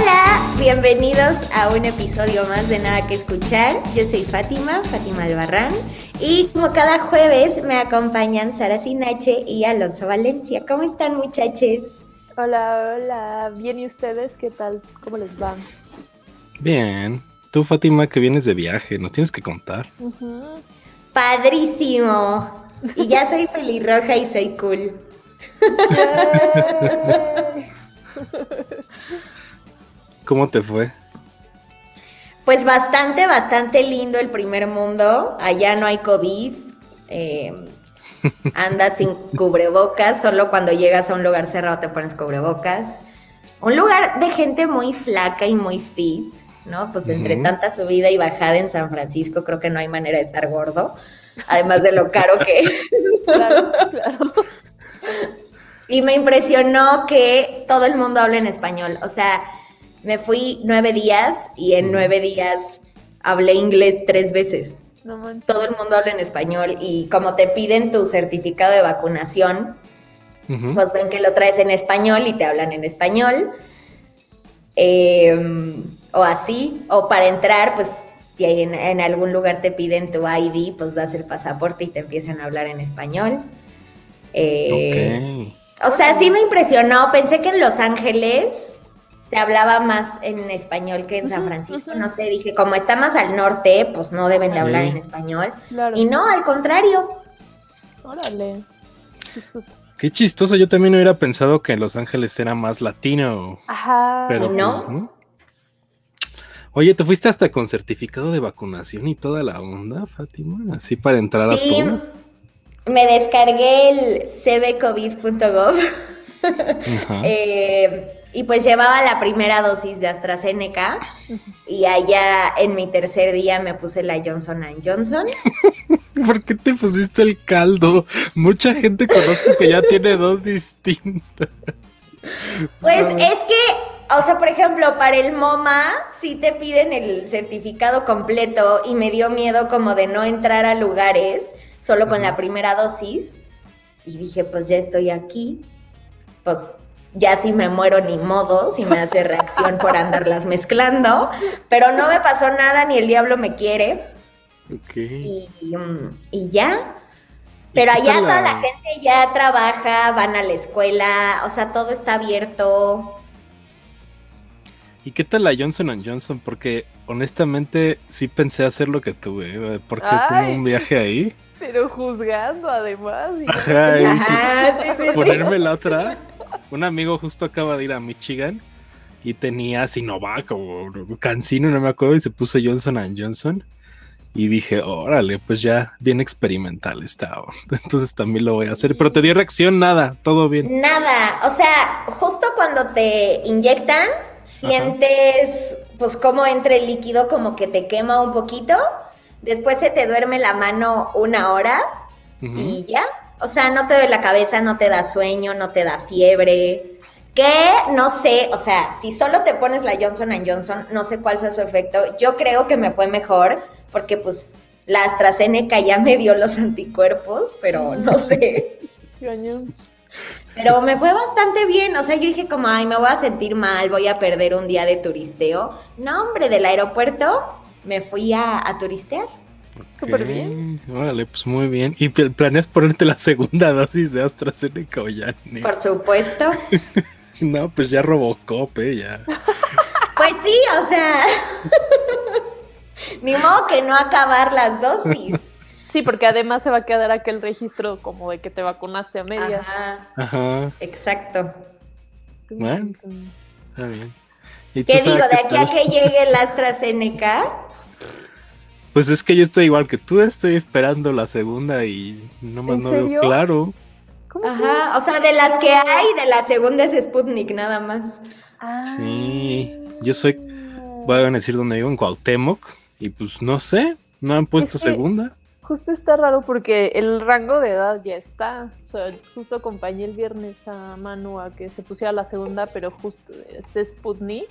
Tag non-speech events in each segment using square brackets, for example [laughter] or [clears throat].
Hola, bienvenidos a un episodio más de Nada que Escuchar. Yo soy Fátima, Fátima Albarrán, y como cada jueves me acompañan Sara Sinache y Alonso Valencia. ¿Cómo están muchachos? Hola, hola, bien y ustedes, ¿qué tal? ¿Cómo les va? Bien. Tú, Fátima, que vienes de viaje, nos tienes que contar. Padrísimo. Y ya soy [laughs] pelirroja y soy cool. [laughs] ¿Cómo te fue? Pues bastante, bastante lindo el primer mundo. Allá no hay COVID. Eh, [laughs] andas sin cubrebocas. Solo cuando llegas a un lugar cerrado te pones cubrebocas. Un lugar de gente muy flaca y muy fit, ¿no? Pues entre tanta subida y bajada en San Francisco, creo que no hay manera de estar gordo. Además de lo caro que es. [laughs] Claro, claro. Y me impresionó que todo el mundo habla en español. O sea, me fui nueve días y en nueve días hablé inglés tres veces. Todo el mundo habla en español y como te piden tu certificado de vacunación, pues ven que lo traes en español y te hablan en español. Em, o así, o para entrar, pues si en, en, algún lugar te piden tu ID, pues das el pasaporte y te empiezan a hablar en español. Eh, o sea, sí me impresionó. Pensé que en Los Ángeles se hablaba más en español que en San Francisco. No sé, dije, como está más al norte, pues no deben de hablar en español. Y no, al contrario. Órale, chistoso. Qué chistoso, yo también hubiera pensado que en Los Ángeles era más latino. Ajá. Pero no. Pues, Oye, ¿te fuiste hasta con certificado de vacunación y toda la onda, Fátima? Así para entrar a todo. Me descargué el cbcovid.gov. [laughs] eh, y pues llevaba la primera dosis de AstraZeneca y allá en mi tercer día me puse la Johnson Johnson. [laughs] ¿Por qué te pusiste el caldo? Mucha gente conozco que ya tiene dos distintas. Pues es que, o sea, por ejemplo, para el MoMA sí te piden el certificado completo y me dio miedo como de no entrar a lugares solo con la primera dosis. Y dije, pues ya estoy aquí, pues ya si me muero ni modo, si me hace reacción por andarlas mezclando, pero no me pasó nada, ni el diablo me quiere. Ok. Y, mm, ya. Pero allá toda la gente ya trabaja, van a la escuela, o sea, todo está abierto. ¿Y qué tal la Johnson Johnson? Porque honestamente sí pensé hacer lo que tuve, ¿eh? porque como un viaje ahí. Pero juzgando además. Ajá, ponerme la otra un amigo justo acaba de ir a Michigan y tenía Sinovac o Cancino, no me acuerdo, y se puso Johnson Johnson. Y dije, órale, pues ya bien experimental estaba. [laughs] Entonces también lo voy a hacer. Pero te dio reacción, nada, todo bien. Nada, o sea, justo cuando te inyectan, sientes pues como entre el líquido como que te quema un poquito. Después se te duerme la mano una hora y ya, o sea, no te duele la cabeza, no te da sueño, no te da fiebre. Que no sé, o sea, si solo te pones la Johnson Johnson, no sé cuál sea su efecto. Yo creo que me fue mejor porque pues la AstraZeneca ya me dio los anticuerpos, pero no sé. [laughs] Pero me fue bastante bien, o sea, yo dije como, ay, me voy a sentir mal, voy a perder un día de turisteo. No, hombre, del aeropuerto me fui a, a turistear. Súper bien. Órale, pues muy bien. ¿Y planeas ponerte la segunda dosis de AstraZeneca o ya? Por supuesto. [laughs] no, pues ya Robocop, ¿eh? Ya. [laughs] pues sí, o sea. [laughs] Ni modo que no acabar las dosis. Sí, porque además se va a quedar aquel registro como de que te vacunaste a medias. Ajá. Ajá. Exacto. Bueno, está bien. ¿Qué digo? De aquí a que llegue el AstraZeneca, pues es que yo estoy igual que tú, estoy esperando la segunda y no me no veo claro. Ajá, o sea, de las que hay, de la segunda es Sputnik nada más. Sí, yo soy, voy a decir dónde vivo, en Cuauhtémoc, y pues no sé, no han puesto segunda. Justo está raro porque el rango de edad ya está. O sea, justo acompañé el viernes a Manu a que se pusiera la segunda, pero justo este Sputnik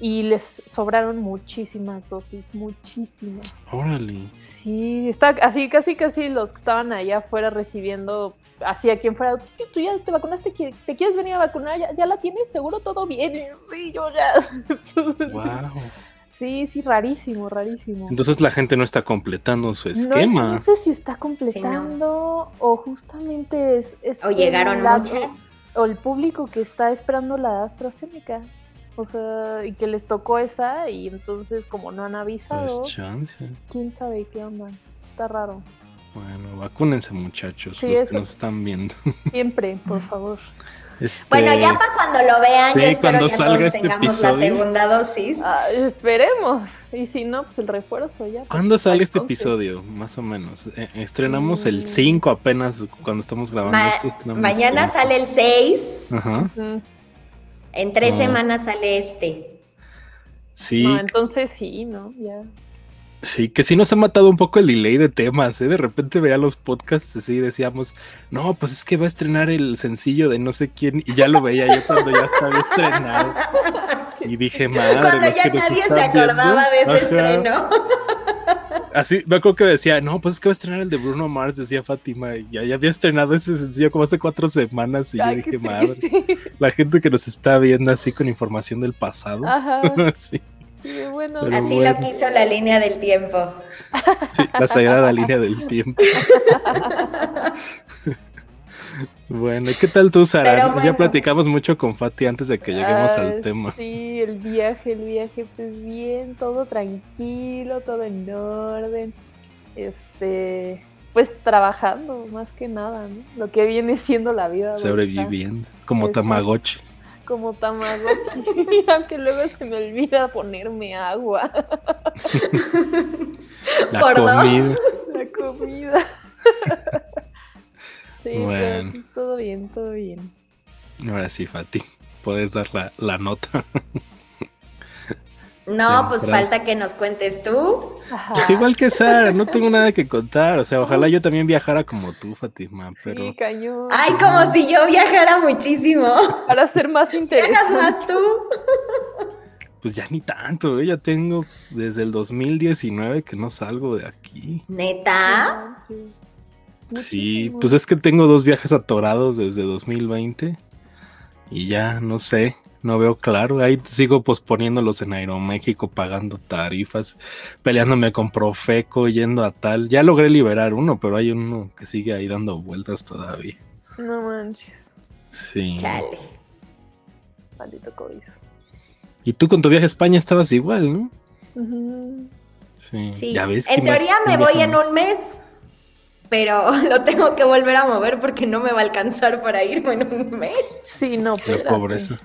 Y les sobraron muchísimas dosis, muchísimas. Órale. Sí, está así, casi, casi los que estaban allá afuera recibiendo, así a quien fuera, "Tú- tú ya te vacunaste, ¿Qui- ¿te quieres venir a vacunar? ¿Ya, ya la tienes? ¿Seguro todo bien? [laughs] Sí, yo ya. Wow. Sí, sí, rarísimo, rarísimo. Entonces la gente no está completando su No- esquema. No, sé si está completando o justamente es, es O llegaron la- muchas. O el público que está esperando la AstraZeneca. O sea, y que les tocó esa y entonces como no han avisado, Pues chance. quién sabe qué onda. Está raro. Bueno, vacúnense muchachos, Sí, los eso. que nos están viendo. [laughs] Siempre, por favor. Este, Bueno, ya para cuando lo vean, Sí, ya espero cuando ya salga todos este tengamos episodio. la segunda dosis. Ah, esperemos. Y si no, pues el refuerzo ya. ¿Cuándo sale este entonces. episodio? Más o menos. Eh, estrenamos Mm. el 5 apenas cuando estamos grabando Ma- esto. mañana sale el 6, 5. Ajá. Ujú. En tres Ah. semanas sale este. Sí, No, entonces sí, ¿no? Ya. sí, que sí nos ha matado un poco el delay de temas, ¿eh? De repente veía los podcasts así y decíamos, no, pues es que va a estrenar el sencillo de no sé quién, y ya lo veía yo cuando ya estaba estrenado. Y dije, [laughs] madre, Cuando ya que nadie se acordaba viendo". de ese O sea, estreno. Así, me acuerdo que decía, no, pues es que va a estrenar el de Bruno Mars, decía Fátima, y ya, ya había estrenado ese sencillo como hace cuatro semanas, y yo Ay, dije, madre, [laughs] la gente que nos está viendo así con información del pasado. Ajá. [laughs] sí, Sí, bueno. Así bueno. lo quiso la línea del tiempo. sí, la sagrada línea del tiempo. [laughs] bueno, ¿y qué tal tú, Sara? Ya platicamos mucho con Fati antes de que lleguemos Ah, al tema. Sí, el viaje, el viaje, pues bien, todo tranquilo, todo en orden. Este, pues trabajando más que nada, ¿no? Lo que viene siendo la vida. Sobreviviendo, como Exacto. Tamagotchi. Como Tamagotchi, [laughs] aunque luego se me olvida ponerme agua, [laughs] La dos. comida. la comida. [laughs] Sí, pero Bueno. todo bien, todo bien. Ahora sí, Fati, puedes dar la, la nota. [laughs] No, pues falta que nos cuentes tú. Ajá. Pues igual que Sara, no tengo nada que contar. O sea, ojalá yo también viajara como tú, Fátima, pero Sí, cañón. Ay, como si yo viajara muchísimo. Para ser más interesante. más tú. pues ya ni tanto. ¿eh? Ya tengo desde el 2019 que no salgo de aquí. ¿Neta? Sí, Muchísimo. pues es que tengo dos viajes atorados desde 2020 y ya no sé, no veo claro. Ahí sigo posponiéndolos en Aeroméxico, pagando tarifas, peleándome con Profeco, yendo a tal. Ya logré liberar uno, pero hay uno que sigue ahí dando vueltas todavía. No manches, Sí. Chale. maldito COVID. Y tú con tu viaje a España estabas igual, ¿no? Sí. Sí. Ya ves. en ¿quién va- teoría me quién voy en un mes, pero [laughs] lo tengo que volver a mover porque no me va a alcanzar para irme en un mes. Sí, no, La espérate. pobreza.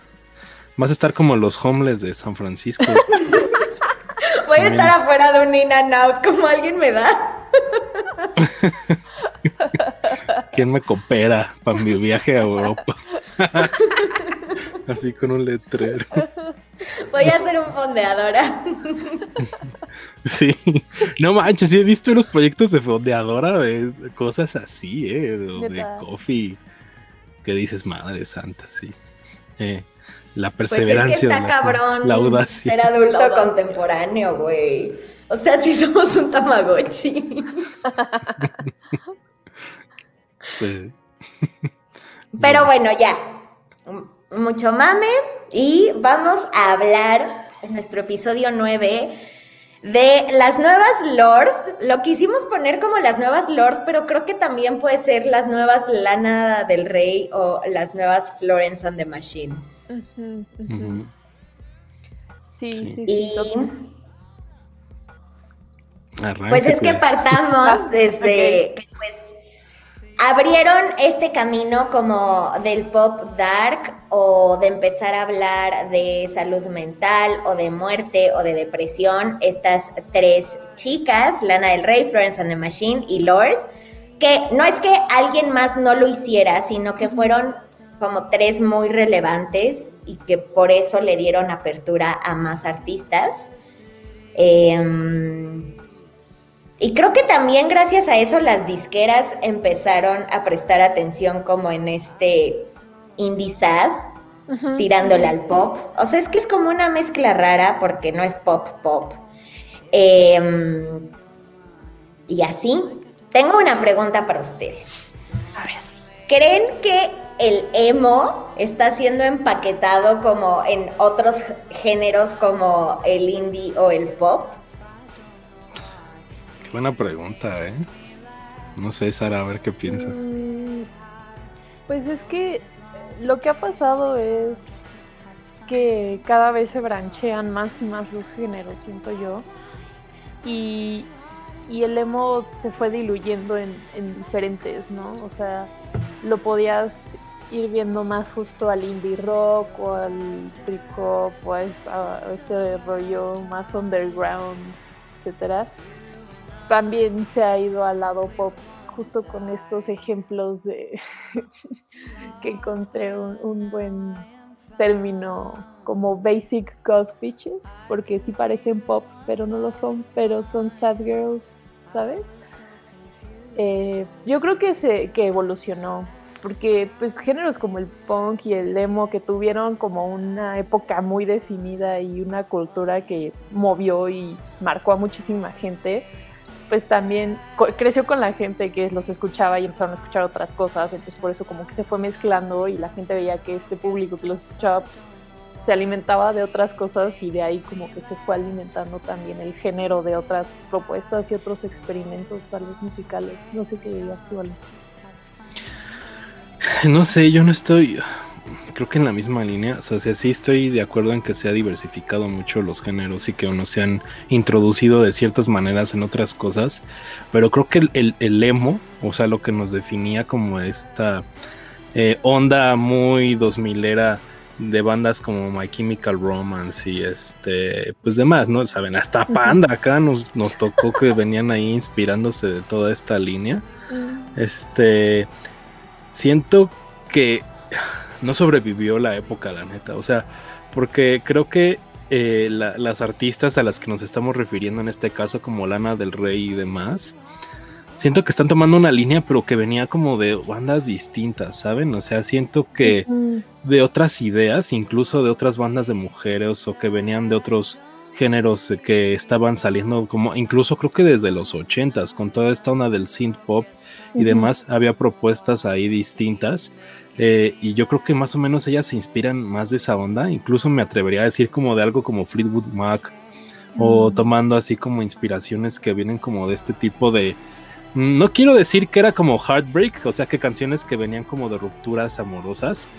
Vas a estar como los homeless de San Francisco. [laughs] Voy a estar afuera de un in and out como alguien me da. [laughs] ¿Quién me coopera para mi viaje a Europa? Así con un letrero. Voy a ser un fondeadora. [laughs] Sí. No manches, sí he visto los proyectos de fondeadora de cosas así, ¿eh? De, de coffee. Que dices, madre santa, sí. Eh, la Pues es que perseverancia. está la, cabrón la audacia. ser adulto contemporáneo, güey. O sea, si [laughs] somos un tamagotchi. [laughs] Pues, Pero bueno, ya. Mucho mame. Y vamos a hablar en nuestro episodio 9 de las nuevas Lord. Lo quisimos poner como las nuevas Lord, pero creo que también puede ser las nuevas Lana del Rey o las nuevas Florence and the Machine. Sí, Sí. sí. Y pues es que pues. partamos [laughs] desde que pues abrieron este camino como del pop dark o de empezar a hablar de salud mental o de muerte o de depresión estas tres chicas, Lana del Rey, Florence and the Machine y Lord, que no es que alguien más no lo hiciera, sino que fueron como tres muy relevantes y que por eso le dieron apertura a más artistas. Em, y creo que también gracias a eso las disqueras empezaron a prestar atención como en este indie sad, tirándole al pop. O sea, es que es como una mezcla rara porque no es pop pop. Em, y así. Tengo una pregunta para ustedes. A ver. ¿Creen que el emo está siendo empaquetado como en otros géneros como el indie o el pop? Qué buena pregunta, ¿eh? No sé, Sara, a ver qué piensas. Mm, pues es que lo que ha pasado es que cada vez se branchean más y más los géneros, siento yo. Y, el emo se fue diluyendo en, diferentes, ¿no? O sea, lo podías ir viendo más justo al indie rock o al trip hop o a, este rollo más underground, etcétera. También se ha ido al lado pop justo con estos ejemplos de [laughs] que encontré un, buen término como basic goth bitches, porque sí parecen pop, pero no lo son, pero son sad girls, ¿sabes? Eh, yo creo que se que evolucionó, porque pues géneros como el punk y el emo que tuvieron como una época muy definida y una cultura que movió y marcó a muchísima gente, pues también creció con la gente que los escuchaba y empezaron a escuchar otras cosas, entonces por eso como que se fue mezclando y la gente veía que este público que los escuchaba se alimentaba de otras cosas y de ahí como que se fue alimentando también el género de otras propuestas y otros experimentos tal vez musicales. No sé qué dirías tú, Alonso. No sé, yo no estoy creo que en la misma línea, o sea, sí estoy de acuerdo en que se ha diversificado mucho los géneros y que uno se han introducido de ciertas maneras en otras cosas, pero creo que el, el, emo, o sea, lo que nos definía como esta eh, onda muy 2000 era de bandas como My Chemical Romance y este, pues demás, ¿no? Saben, hasta Panda acá nos, nos tocó que venían ahí inspirándose de toda esta línea. Este, siento que no sobrevivió la época, la neta. O sea, porque creo que eh, las artistas a las que nos estamos refiriendo en este caso, como Lana del Rey y demás, siento que están tomando una línea, pero que venía como de bandas distintas, ¿saben? O sea, siento que de otras ideas, incluso de otras bandas de mujeres o que venían de otros géneros que estaban saliendo, como incluso creo que desde los ochentas, con toda esta onda del synth pop y demás, había propuestas ahí distintas eh, y yo creo que más o menos ellas se inspiran más de esa onda. Incluso me atrevería a decir como de algo como Fleetwood Mac. O mm. tomando así como inspiraciones que vienen como de este tipo de. No quiero decir que era como heartbreak, o sea que canciones que venían como de rupturas amorosas,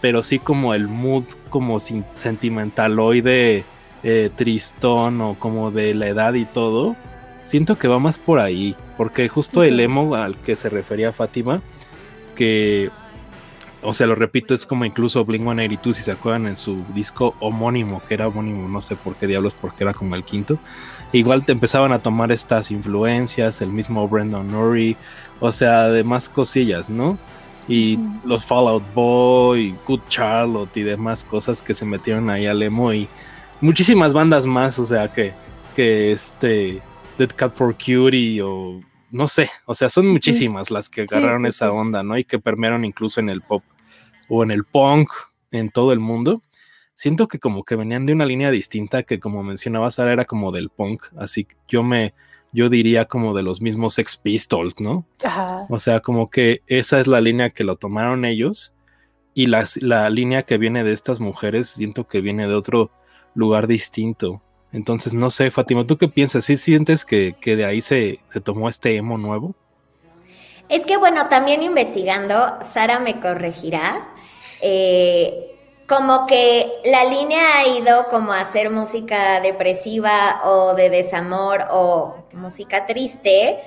pero sí como el mood como sentimentaloide, eh, tristón o como de la edad y todo. Siento que va más por ahí, porque justo el emo al que se refería Fátima, que o sea, lo repito, es como incluso Blink 182, si se acuerdan, en su disco homónimo, que era homónimo, no sé por qué diablos, porque era como el quinto. Igual te empezaban a tomar estas influencias, el mismo Brendan Urie, o sea, además cosillas, ¿no? Y los Fallout Boy, Good Charlotte y demás cosas que se metieron ahí al emo y muchísimas bandas más, o sea, que, que este Dead Cat for Cutie o no sé, o sea, son muchísimas las que agarraron esa onda, ¿no? Y que permearon incluso en el pop o en el punk en todo el mundo, siento que como que venían de una línea distinta que como mencionaba Sara era como del punk, así que yo me yo diría como de los mismos Sex Pistols, ¿no? O sea, como que esa es la línea que lo tomaron ellos y la, la línea que viene de estas mujeres siento que viene de otro lugar distinto. Entonces, no sé, Fátima, ¿tú qué piensas? ¿Sí sientes que, que de ahí se, se tomó este emo nuevo? Es que bueno, también investigando, Sara me corregirá, eh, como que la línea ha ido como a hacer música depresiva o de desamor o música triste,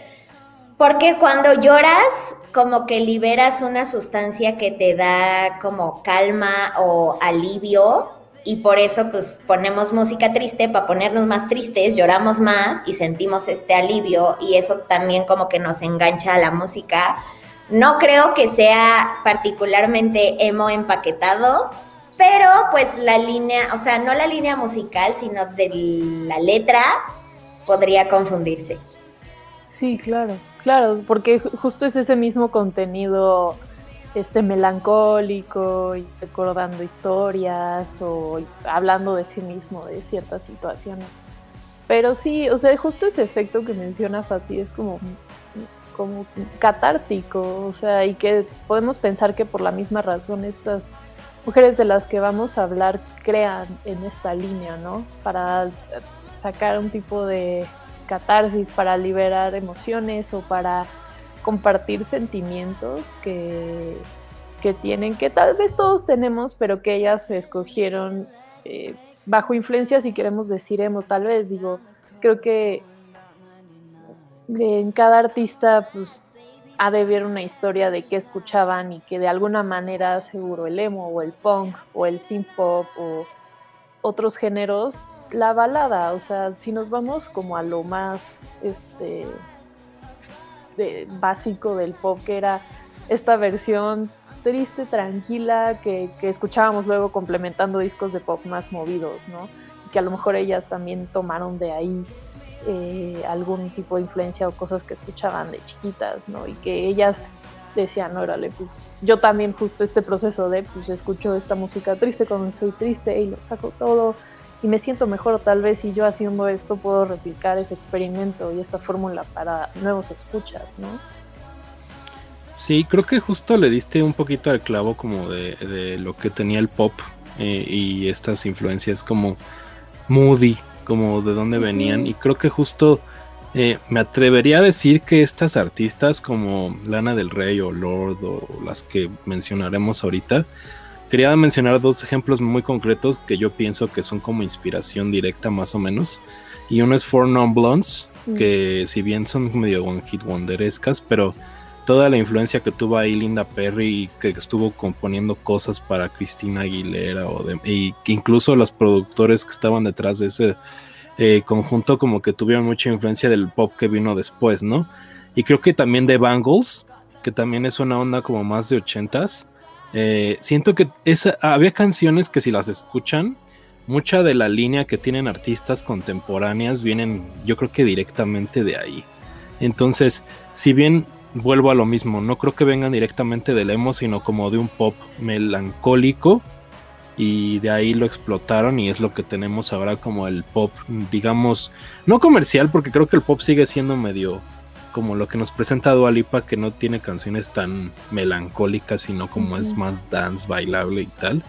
porque cuando lloras como que liberas una sustancia que te da como calma o alivio y por eso pues ponemos música triste para ponernos más tristes, lloramos más y sentimos este alivio y eso también como que nos engancha a la música no creo que sea particularmente emo empaquetado, pero pues la línea, o sea, no la línea musical, sino de la letra, podría confundirse. Sí, claro, claro, porque justo es ese mismo contenido este melancólico y recordando historias o hablando de sí mismo de ciertas situaciones. Pero sí, o sea, justo ese efecto que menciona Fati es como, como catártico, o sea, y que podemos pensar que por la misma razón estas mujeres de las que vamos a hablar crean en esta línea, ¿no? Para sacar un tipo de catarsis, para liberar emociones o para compartir sentimientos que, que tienen, que tal vez todos tenemos, pero que ellas escogieron eh, bajo influencia, si queremos decir emo, tal vez, digo, creo que en cada artista, pues, ha de haber una historia de qué escuchaban y que de alguna manera seguro el emo o el punk o el synth pop o otros géneros, la balada, o sea, si nos vamos como a lo más, este, básico del pop, que era esta versión triste, tranquila, que, escuchábamos luego complementando discos de pop más movidos, ¿no? Que a lo mejor ellas también tomaron de ahí eh, algún tipo de influencia o cosas que escuchaban de chiquitas, ¿no? Y que ellas decían, órale, pues yo también justo este proceso de, pues escucho esta música triste cuando estoy triste y lo saco todo y me siento mejor tal vez si yo haciendo esto puedo replicar ese experimento y esta fórmula para nuevos escuchas, ¿no? Sí, creo que justo le diste un poquito al clavo como de, lo que tenía el pop eh, y estas influencias como moody, como de dónde venían y creo que justo eh, me atrevería a decir que estas artistas como Lana del Rey o Lord o las que mencionaremos ahorita, Quería mencionar dos ejemplos muy concretos que yo pienso que son como inspiración directa más o menos. Y uno es Four Non Blondes, mm. que si bien son medio one hit wonderescas, pero toda la influencia que tuvo ahí Linda Perry, que estuvo componiendo cosas para Cristina Aguilera, o de, y incluso los productores que estaban detrás de ese eh, conjunto, como que tuvieron mucha influencia del pop que vino después, ¿no? Y creo que también de Bangles, que también es una onda como más de ochentas eh, siento que había canciones que si las escuchan, mucha de la línea que tienen artistas contemporáneas vienen, yo creo que directamente de ahí. Entonces, si bien vuelvo a lo mismo, no creo que vengan directamente del emo, sino como de un pop melancólico. Y de ahí lo explotaron y es lo que tenemos ahora como el pop, digamos, no comercial, porque creo que el pop sigue siendo medio como lo que nos presenta Dualipa, que no tiene canciones tan melancólicas, sino como es más dance, bailable y tal.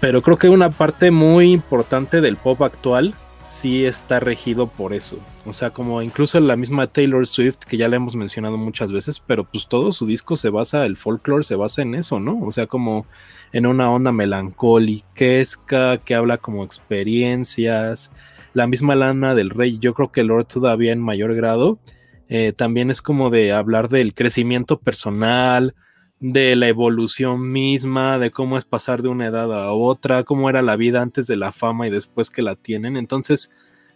Pero creo que una parte muy importante del pop actual sí está regido por eso. O sea, como incluso la misma Taylor Swift, que ya la hemos mencionado muchas veces, pero pues todo su disco se basa, el folklore se basa en eso, ¿no? O sea, como en una onda melancólica, que habla como experiencias. La misma lana del rey, yo creo que Lord todavía en mayor grado eh, también es como de hablar del crecimiento personal, de la evolución misma, de cómo es pasar de una edad a otra, cómo era la vida antes de la fama y después que la tienen. Entonces,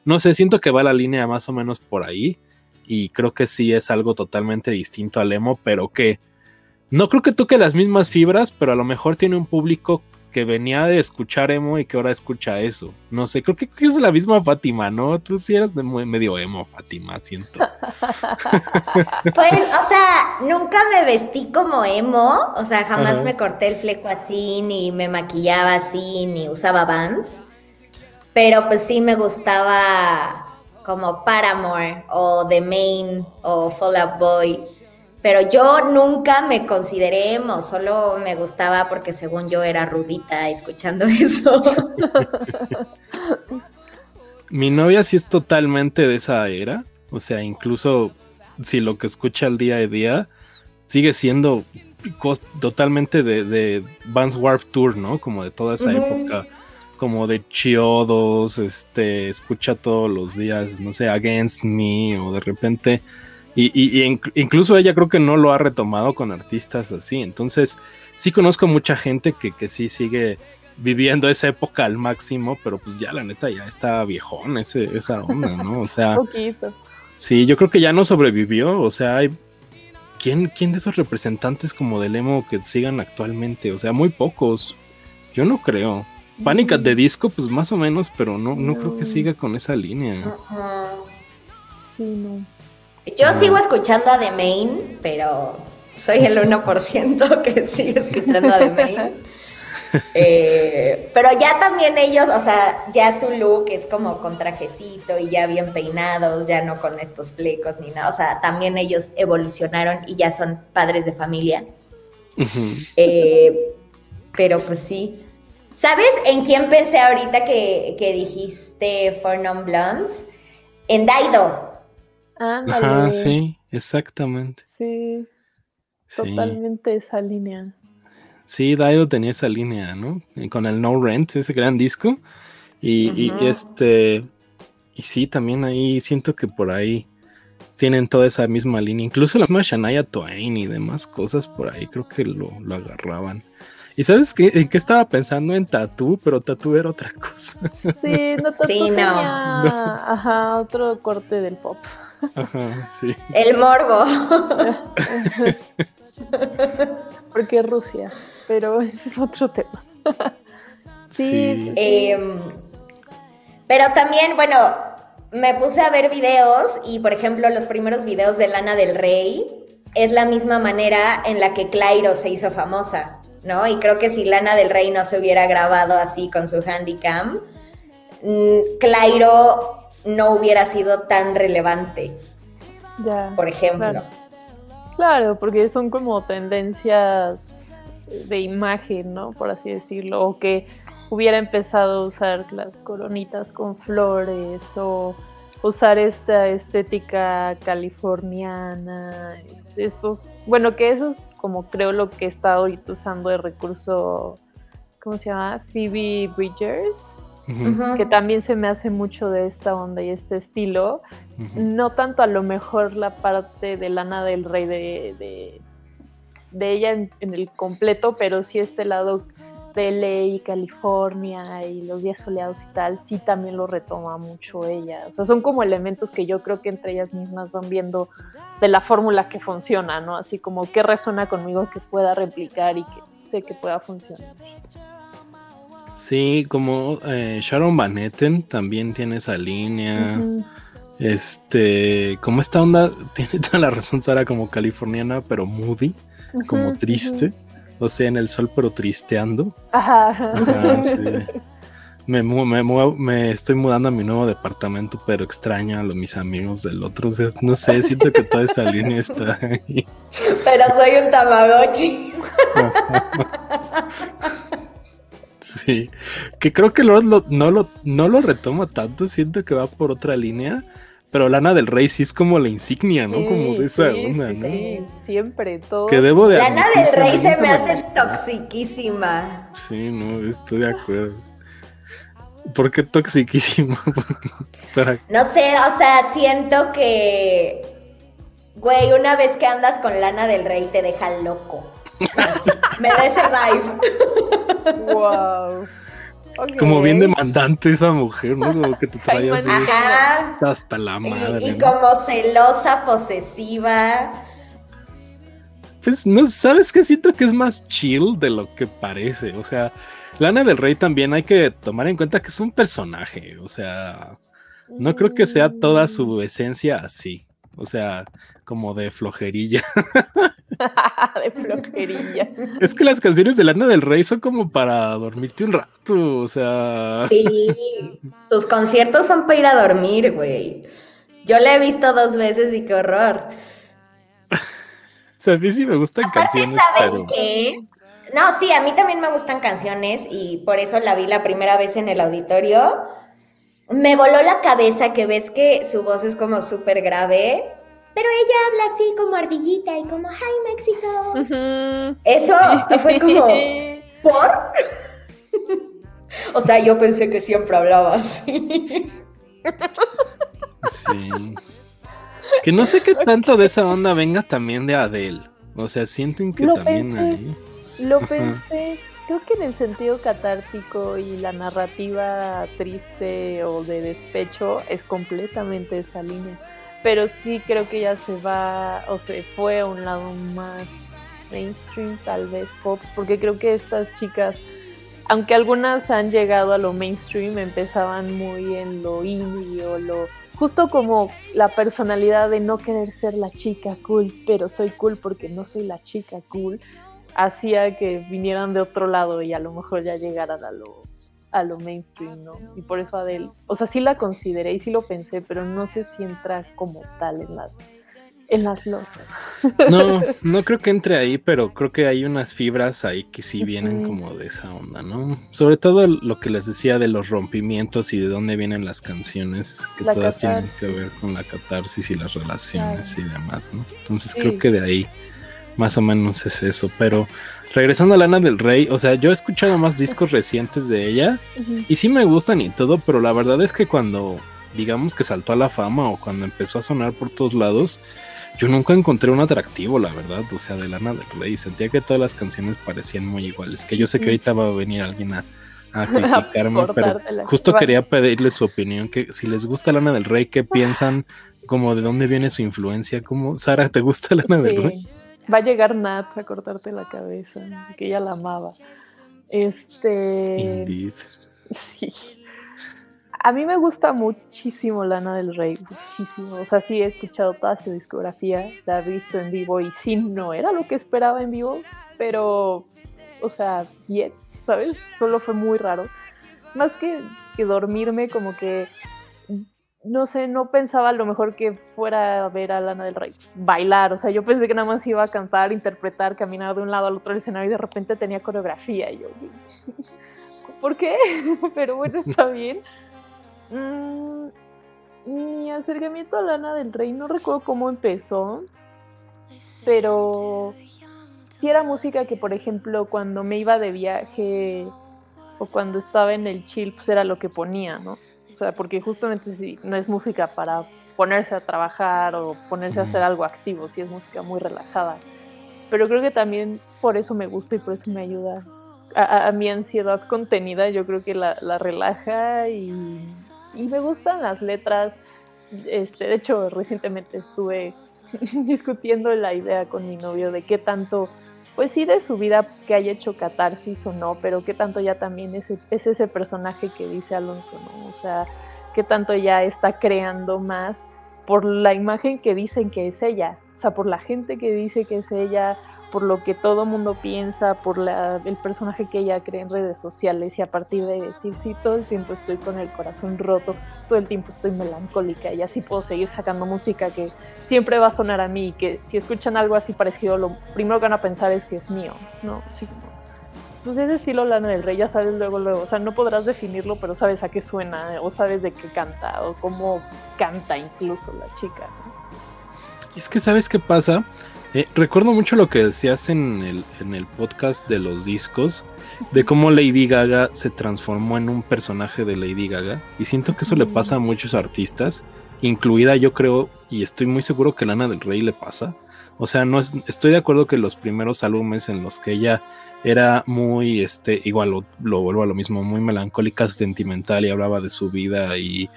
no sé, siento que va la línea más o menos por ahí y creo que sí es algo totalmente distinto al emo, pero que no creo que toque las mismas fibras, pero a lo mejor tiene un público que venía de escuchar emo y que ahora escucha eso. No sé, creo que, es la misma Fátima, ¿no? Tú sí eras medio emo, Fátima, siento. [laughs] pues, o sea, nunca me vestí como emo, o sea, jamás me corté el fleco así, ni me maquillaba así, ni usaba Vans. Pero pues sí me gustaba como Paramore o The Main o Fall Out Boy pero yo nunca me consideré emo, solo me gustaba porque según yo era rudita escuchando [laughs] eso. Mi novia sí es totalmente de esa era, o sea, incluso si lo que escucha al día a día sigue siendo totalmente de, de Vans Warp Tour, ¿no? Como de toda esa época, como de chiodos, este, escucha todos los días, no sé, Against Me, o de repente y, incluso ella creo que no lo ha retomado con artistas así. Entonces, sí conozco mucha gente que, que sí sigue viviendo esa época al máximo, pero pues ya la neta ya está viejón ese, esa onda, ¿no? O sea, [laughs] sí, yo creo que ya no sobrevivió. O sea, hay ¿quién, quién de esos representantes como del emo que sigan actualmente? O sea, muy pocos. Yo no creo. Pánica de disco, pues más o menos, pero no, no, creo que siga con esa línea. Sí, no. Yo sigo escuchando a The Main, pero soy el [laughs] 1% que sigue escuchando a The Main. [laughs] Eh, pero ya también ellos, o sea, ya su look es como con trajecito y ya bien peinados, ya no con estos flecos ni nada. O sea, también ellos evolucionaron y ya son padres de familia. Eh, pero pues sí. ¿Sabes en quién pensé ahorita que, dijiste For Non Blondes? En Daido. Ah, sí, exactamente. Sí, totalmente esa línea. Sí, Daido tenía esa línea, ¿no? Con el No Rent, ese gran disco. Y, este. Y sí, también ahí siento que por ahí tienen toda esa misma línea. Incluso la misma Shania Twain y demás cosas por ahí creo que lo, agarraban. ¿Y sabes qué? ¿En qué estaba pensando? En Tatú, pero Tatú era otra [laughs] cosa. Sí, no, Tatú tenía... Ajá, otro corte del pop. Ajá, sí. El morbo. [laughs] Porque Rusia, pero ese es otro tema. [laughs] sí. Em, pero también, bueno, me puse a ver videos y, por ejemplo, los primeros videos de Lana del Rey es la misma manera en la que Clairo se hizo famosa, ¿no? Y creo que si Lana del Rey no se hubiera grabado así con su handycam, mm, Clairo no hubiera sido tan relevante. Ya. Por ejemplo. Claro, porque son como tendencias de imagen, ¿no? Por así decirlo, o que hubiera empezado a usar las coronitas con flores o usar esta estética californiana, este, estos, bueno, que eso es como creo lo que está ahorita usando de recurso, ¿cómo se llama? Phoebe Bridgers, que también se me hace mucho de esta onda y este estilo. No tanto a lo mejor la parte de Lana del Rey de, de, ella en, el completo, pero sí este lado de LA California y los días soleados y tal, sí también lo retoma mucho ella. O sea, son como elementos que yo creo que entre ellas mismas van viendo de la fórmula que funciona, ¿no? Así como qué resuena conmigo que pueda replicar y que sé que pueda funcionar. Sí, como eh, Sharon Van Etten también tiene esa línea. Este, como esta onda, [laughs] tiene toda la razón Sara, como californiana, pero moody, como triste. O sea, en el sol, pero tristeando. Ajá. [laughs] Me, me, estoy mudando a mi nuevo departamento, pero extraño a los, mis amigos del otro. no sé, siento que toda esa línea está ahí. Pero soy un Tamagotchi. [laughs] Sí, que creo que no, lo, no lo retoma tanto, siento que va por otra línea, pero Lana del Rey sí es como la insignia, ¿no? como de esa onda, ¿no? Sí, siempre, todo. Que debo de Lana del Rey se me hace toxiquísima. Sí, no, estoy de acuerdo. ¿Por qué toxiquísima? [laughs] No sé, o sea, siento que, güey, una vez que andas con Lana del Rey te deja loco. Me da ese vibe. Wow. Como bien demandante esa mujer, ¿no? Como que te trae así hasta la madre. Y, como celosa, posesiva. Pues no, ¿sabes qué? Siento que es más chill de lo que parece. O sea, Lana del Rey también hay que tomar en cuenta que es un personaje. O sea, no creo que sea toda su mm. esencia así. O sea, como de flojerilla. [laughs] [laughs] de flojerilla. Es que las canciones de Lana del Rey son como para dormirte un rato, o sea. Sí, tus conciertos son para ir a dormir, güey. Yo la he visto dos veces y qué horror. o sea, a mí sí me gustan canciones, pero... No, sí, a mí también me gustan canciones y por eso la vi la primera vez en el auditorio. Me voló la cabeza que ves que su voz es como súper grave pero ella habla así como ardillita y como, ¡Hi, México! Eso fue como, [laughs] ¿por? o sea, yo pensé que siempre hablaba así. sí. Que no sé qué tanto de esa onda venga también de Adele. O sea, sienten que también ahí. Lo pensé. Creo que en el sentido catártico y la narrativa triste o de despecho es completamente esa línea pero sí creo que ya se va o se fue a un lado más mainstream, tal vez pop, porque creo que estas chicas, aunque algunas han llegado a lo mainstream, empezaban muy en lo indie o lo justo como la personalidad de no querer ser la chica cool, pero soy cool porque no soy la chica cool, hacía que vinieran de otro lado y a lo mejor ya llegaran a lo, a lo mainstream, ¿no? Y por eso Adele, o sea, sí la consideré y sí lo pensé, pero no sé si entra como tal en las en las No, [laughs] no creo que entre ahí, pero creo que hay unas fibras ahí que sí vienen como de esa onda, ¿no? Sobre todo lo que les decía de los rompimientos y de dónde vienen las canciones, que todas tienen que ver con la catarsis y las relaciones y demás, ¿no? Entonces creo que de ahí más o menos es eso, pero regresando a Lana del Rey, o sea, yo he escuchado más discos recientes de ella y sí me gustan y todo, pero la verdad es que cuando digamos que saltó a la fama o cuando empezó a sonar por todos lados, yo nunca encontré un atractivo, la verdad, o sea, de Lana del Rey. Sentía que todas las canciones parecían muy iguales. Que yo sé que ahorita va a venir alguien a, [laughs] criticarme, pero justo quería pedirle su opinión, que si les gusta Lana del Rey, ¿qué piensan? Como de dónde viene su influencia, ¿cómo, Sara, te gusta Lana del Rey? Va a llegar Nat a cortarte la cabeza, que ella la amaba. Este. Indeed. Sí. A mí me gusta muchísimo Lana del Rey, muchísimo. O sea, sí he escuchado toda su discografía, la he visto en vivo y sí, no era lo que esperaba en vivo, pero, o sea, bien, ¿sabes? Solo fue muy raro. Más que, que dormirme, como que, no sé, no pensaba lo mejor que fuera a ver a Lana del Rey bailar. O sea, yo pensé que nada más iba a cantar, interpretar, caminar de un lado al otro del escenario y de repente tenía coreografía. Yo, ¿por qué? [laughs] pero bueno, está bien. Mm, mi acercamiento a Lana del Rey no recuerdo cómo empezó, pero si era música que, por ejemplo, cuando me iba de viaje o cuando estaba en el chill, pues era lo que ponía, ¿no? O sea, porque justamente si no es música para ponerse a trabajar o ponerse a hacer algo activo, si es música muy relajada. Pero creo que también por eso me gusta y por eso me ayuda a, mi ansiedad contenida, yo creo que la, la relaja y y me gustan las letras. Este, de hecho, recientemente estuve [laughs] discutiendo la idea con mi novio de qué tanto, pues sí, de su vida que haya hecho catarsis o no, pero qué tanto ya también es, es ese personaje que dice Alonso, ¿no? O sea, qué tanto ya está creando más por la imagen que dicen que es ella, o sea, por la gente que dice que es ella, por lo que todo mundo piensa, por el personaje que ella cree en redes sociales y a partir de decir, sí, todo el tiempo estoy con el corazón roto, todo el tiempo estoy melancólica y así puedo seguir sacando música que siempre va a sonar a mí y que si escuchan algo así parecido, lo primero que van a pensar es que es mío, ¿no? Sí, pues ese estilo Lana del Rey, ya sabes luego, luego, o sea, no podrás definirlo, pero sabes a qué suena, o sabes de qué canta, o cómo canta incluso la chica. Es que, ¿sabes qué pasa? Eh, recuerdo mucho lo que decías en el, en el podcast de los discos, de cómo Lady Gaga se transformó en un personaje de Lady Gaga, y siento que eso le pasa a muchos artistas, incluida yo creo, y estoy muy seguro que Lana del Rey le pasa. O sea, no estoy de acuerdo que los primeros álbumes en los que ella era muy, este, igual lo, vuelvo a lo mismo, muy melancólica, sentimental y hablaba de su vida y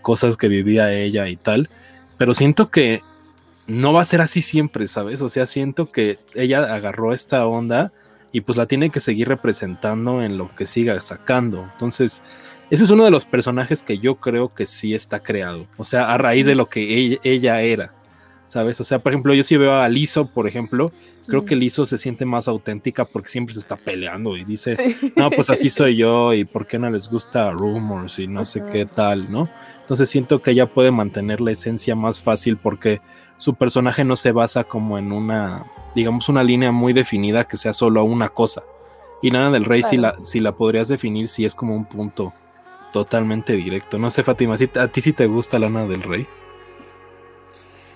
cosas que vivía ella y tal. Pero siento que no va a ser así siempre, ¿sabes? O sea, siento que ella agarró esta onda y pues la tiene que seguir representando en lo que siga sacando. Entonces, ese es uno de los personajes que yo creo que sí está creado. O sea, a raíz de lo que ella era. ¿Sabes? O sea, por ejemplo, yo sí veo a Lizo, por ejemplo, creo que Lizo se siente más auténtica porque siempre se está peleando y dice, no, pues así [laughs] soy yo y por qué no les gusta Rumors y no sé qué tal, ¿no? Entonces siento que ella puede mantener la esencia más fácil porque su personaje no se basa como en una, digamos, una línea muy definida que sea solo una cosa. Y Lana del Rey, si, la, si la podrías definir, si es como un punto totalmente directo. No sé, Fátima, ¿a ti sí te gusta Lana del Rey?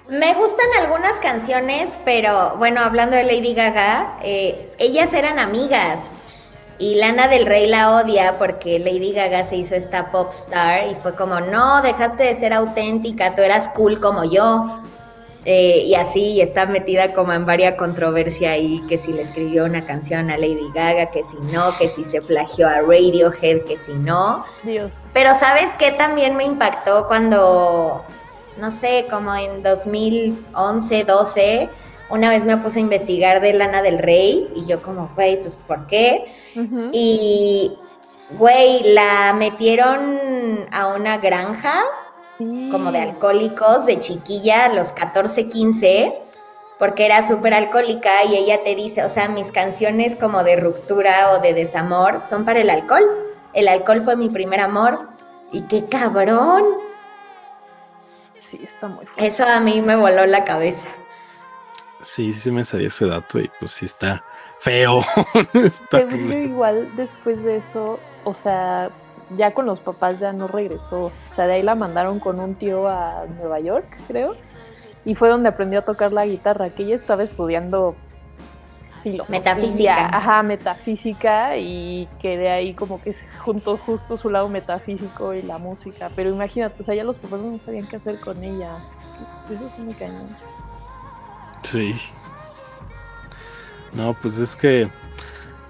Me gustan algunas canciones, pero bueno, hablando de Lady Gaga, eh, ellas eran amigas y Lana del Rey la odia porque Lady Gaga se hizo esta pop star y fue como, no, dejaste de ser auténtica, tú eras cool como yo. Eh, y así, y está metida como en varias controversia ahí, que si le escribió una canción a Lady Gaga, que si no, que si se plagió a Radiohead, que si no. Dios. Pero ¿sabes qué también me impactó cuando no sé, como en 2011, 12, una vez me puse a investigar de Lana del Rey y yo como, güey, pues ¿por qué? Y, güey, la metieron a una granja como de alcohólicos, de chiquilla, a los 14, 15, porque era súper alcohólica y ella te dice, o sea, mis canciones como de ruptura o de desamor son para el alcohol. El alcohol fue mi primer amor. Y qué cabrón. Sí, está muy fuerte. Eso a mí me voló la cabeza. Sí, sí me sabía ese dato y pues sí está feo. [laughs] está igual después de eso, o sea, ya con los papás ya no regresó. O sea, de ahí la mandaron con un tío a Nueva York, creo. Y fue donde aprendió a tocar la guitarra, que ella estaba estudiando filosofía. Metafísica. Ajá, metafísica. Y que de ahí como que se juntó justo su lado metafísico y la música. Pero imagínate, o sea, ya los papás no sabían qué hacer con ella. Eso está muy cañón. Sí. No, pues es que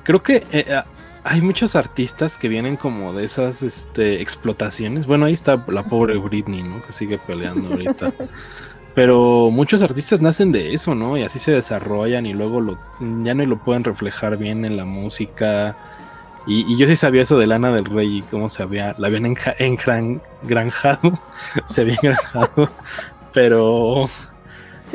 creo que eh, hay muchos artistas que vienen como de esas este, explotaciones. Bueno, ahí está la pobre Britney, ¿no? Que sigue peleando ahorita. [laughs] Pero muchos artistas nacen de eso, ¿no? Y así se desarrollan y luego lo, ya no lo pueden reflejar bien en la música. Y, yo sí sabía eso de Lana del Rey y cómo se había, la habían engranjado, [laughs] se había engranjado, pero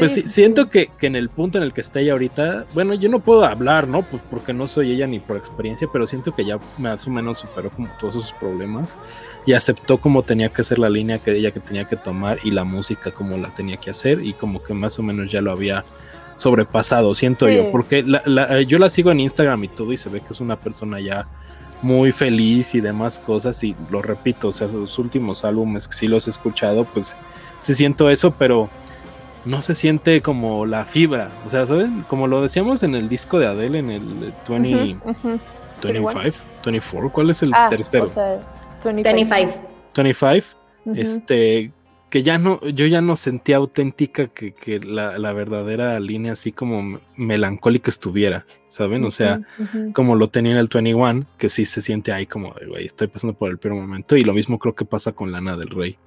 pues sí, siento que, en el punto en el que está ella ahorita, bueno, yo no puedo hablar, ¿no? Pues porque no soy ella ni por experiencia, pero siento que ya más o menos superó como todos sus problemas y aceptó como tenía que ser la línea que ella que tenía que tomar y la música como la tenía que hacer y como que más o menos ya lo había sobrepasado, siento yo, porque yo la sigo en Instagram y todo y se ve que es una persona ya muy feliz y demás cosas y lo repito, o sea, sus últimos álbumes que sí los he escuchado, pues sí siento eso, pero no se siente como la fibra. O sea, ¿saben? Como lo decíamos en el disco de Adele, en el 20, 25, 24, ¿cuál es el ah, tercero? 25. 25. Este, que ya no, yo ya no sentía auténtica que, que la, la, verdadera línea así como melancólica estuviera, ¿saben? O sea, como lo tenía en el 21, que sí se siente ahí como de, güey, estoy pasando por el peor momento. Y lo mismo creo que pasa con Lana del Rey.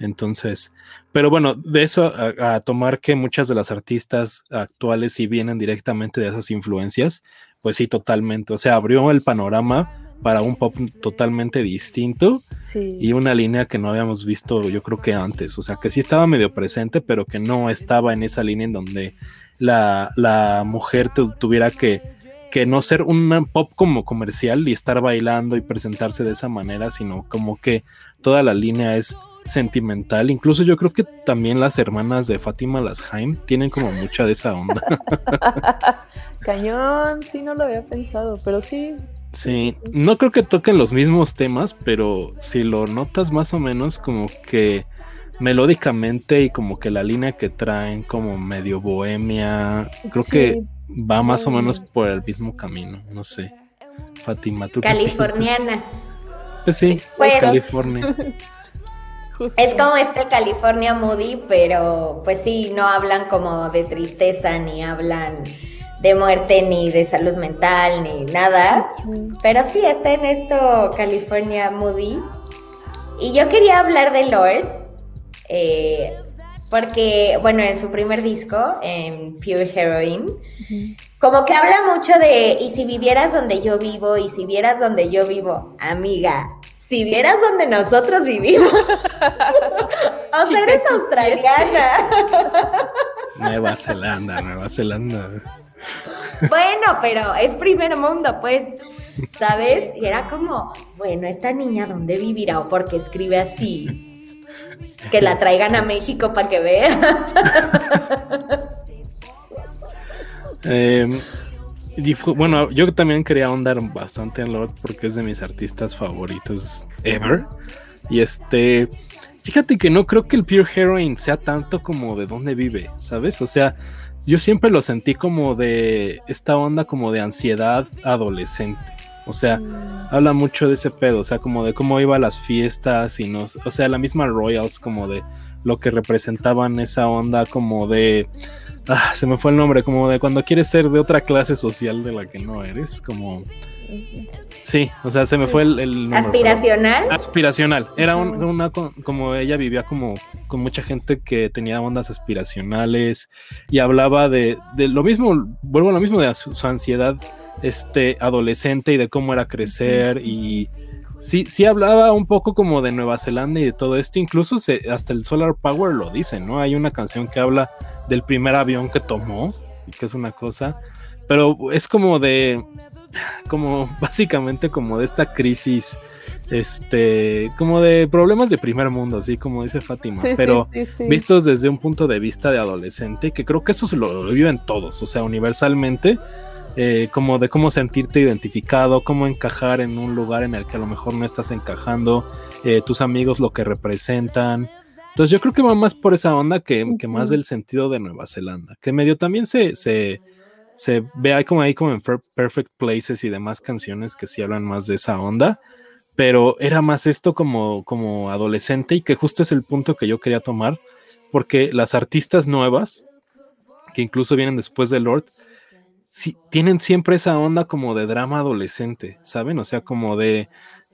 Entonces, pero bueno, de eso a, tomar que muchas de las artistas actuales sí vienen directamente de esas influencias, pues sí, totalmente. O sea, abrió el panorama para un pop totalmente distinto y una línea que no habíamos visto yo creo que antes. O sea, que sí estaba medio presente, pero que no estaba en esa línea en donde la, la mujer tuviera que, que no ser un pop como comercial y estar bailando y presentarse de esa manera, sino como que toda la línea es sentimental. Incluso yo creo que también las hermanas de Fátima Lasheim tienen como mucha de esa onda. [laughs] Cañón, sí, no lo había pensado, pero sí. Sí, no creo que toquen los mismos temas, pero si lo notas más o menos como que melódicamente y como que la línea que traen como medio bohemia, creo que va más o menos por el mismo camino, no sé. Fátima, tú Californianas. Pues sí, pues California. [laughs] Es como este California Moody, pero pues sí, no hablan como de tristeza, ni hablan de muerte, ni de salud mental, ni nada. Pero sí está en esto California Moody. Y yo quería hablar de Lord, eh, porque, bueno, en su primer disco, en Pure Heroine, como que habla mucho de, y si vivieras donde yo vivo, y si vieras donde yo vivo, amiga, si vieras donde nosotros vivimos. [laughs] o sea, eres australiana. Nueva Zelanda, Nueva Zelanda. bueno, pero es primer mundo, pues, ¿sabes? Y era como, bueno, esta niña, ¿dónde vivirá? O porque escribe así. Que la traigan a México para que vea. eh, bueno, yo también quería ahondar bastante en Lord porque es de mis artistas favoritos ever. Y este, fíjate que no creo que el Pure Heroine sea tanto como de dónde vive, ¿sabes? O sea, yo siempre lo sentí como de esta onda como de ansiedad adolescente. O sea, mm. habla mucho de ese pedo, o sea, como de cómo iba a las fiestas y no, o sea, la misma Royals como de lo que representaban esa onda como de Ah, se me fue el nombre, como de cuando quieres ser de otra clase social de la que no eres, como... Sí, o sea, se me fue el, nombre. ¿Aspiracional? Aspiracional. Era una, como ella vivía como con mucha gente que tenía ondas aspiracionales y hablaba de, de lo mismo, vuelvo a lo mismo de su, ansiedad este, adolescente y de cómo era crecer y sí, sí hablaba un poco como de Nueva Zelanda y de todo esto, incluso hasta el Solar Power lo dice, ¿no? Hay una canción que habla del primer avión que tomó, y que es una cosa, pero es como de, como [laughs] básicamente como de esta crisis, este, como de problemas de primer mundo, así como dice Fátima, pero vistos desde un punto de vista de adolescente, que creo que eso se lo viven todos, o sea, universalmente eh, como de cómo sentirte identificado, cómo encajar en un lugar en el que a lo mejor no estás encajando, eh, tus amigos lo que representan. Entonces yo creo que va más por esa onda que, más del sentido de Nueva Zelanda, que medio también se, se, se ve ahí como ahí como en Perfect Places y demás canciones que sí hablan más de esa onda, pero era más esto como, como adolescente y que justo es el punto que yo quería tomar, porque las artistas nuevas, que incluso vienen después de Lord, tienen siempre esa onda como de drama adolescente, ¿saben? O sea, como de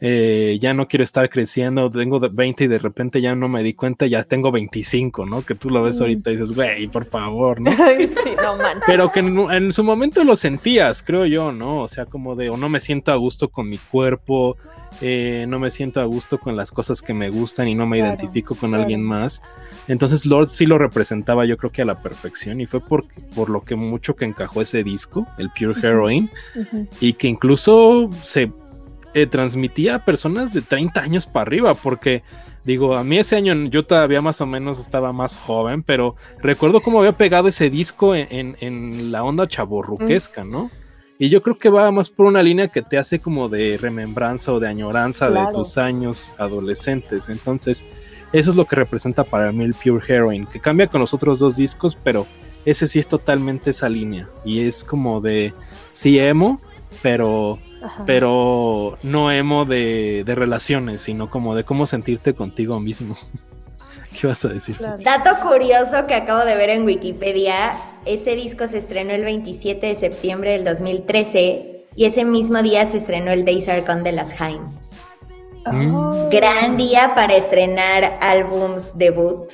eh, ya no quiero estar creciendo, tengo 20 y de repente ya no me di cuenta, ya tengo 25, ¿no? Que tú lo ves ahorita y dices, güey, por favor, ¿no? [laughs] sí, no Pero que en, su momento lo sentías, creo yo, ¿no? O sea, como de, o no me siento a gusto con mi cuerpo, eh, no me siento a gusto con las cosas que me gustan y no me identifico con alguien más. Entonces Lord sí lo representaba yo creo que a la perfección y fue por, por lo que mucho que encajó ese disco, el Pure Heroine, y que incluso se eh, transmitía a personas de 30 años para arriba, porque digo, a mí ese año yo todavía más o menos estaba más joven, pero recuerdo cómo había pegado ese disco en, la onda chaborruquesca, ¿no? Y yo creo que va más por una línea que te hace como de remembranza o de añoranza de tus años adolescentes. Entonces, eso es lo que representa para mí el Pure Heroine, que cambia con los otros dos discos, pero ese sí es totalmente esa línea. Y es como de, sí, emo, pero, pero no emo de, relaciones, sino como de cómo sentirte contigo mismo. [laughs] ¿Qué vas a decir? Dato curioso que acabo de ver en Wikipedia, ese disco se estrenó el 27 de septiembre del 2013 y ese mismo día se estrenó el Days Are Gone de las Haim. Mm. Gran día para estrenar álbums debut.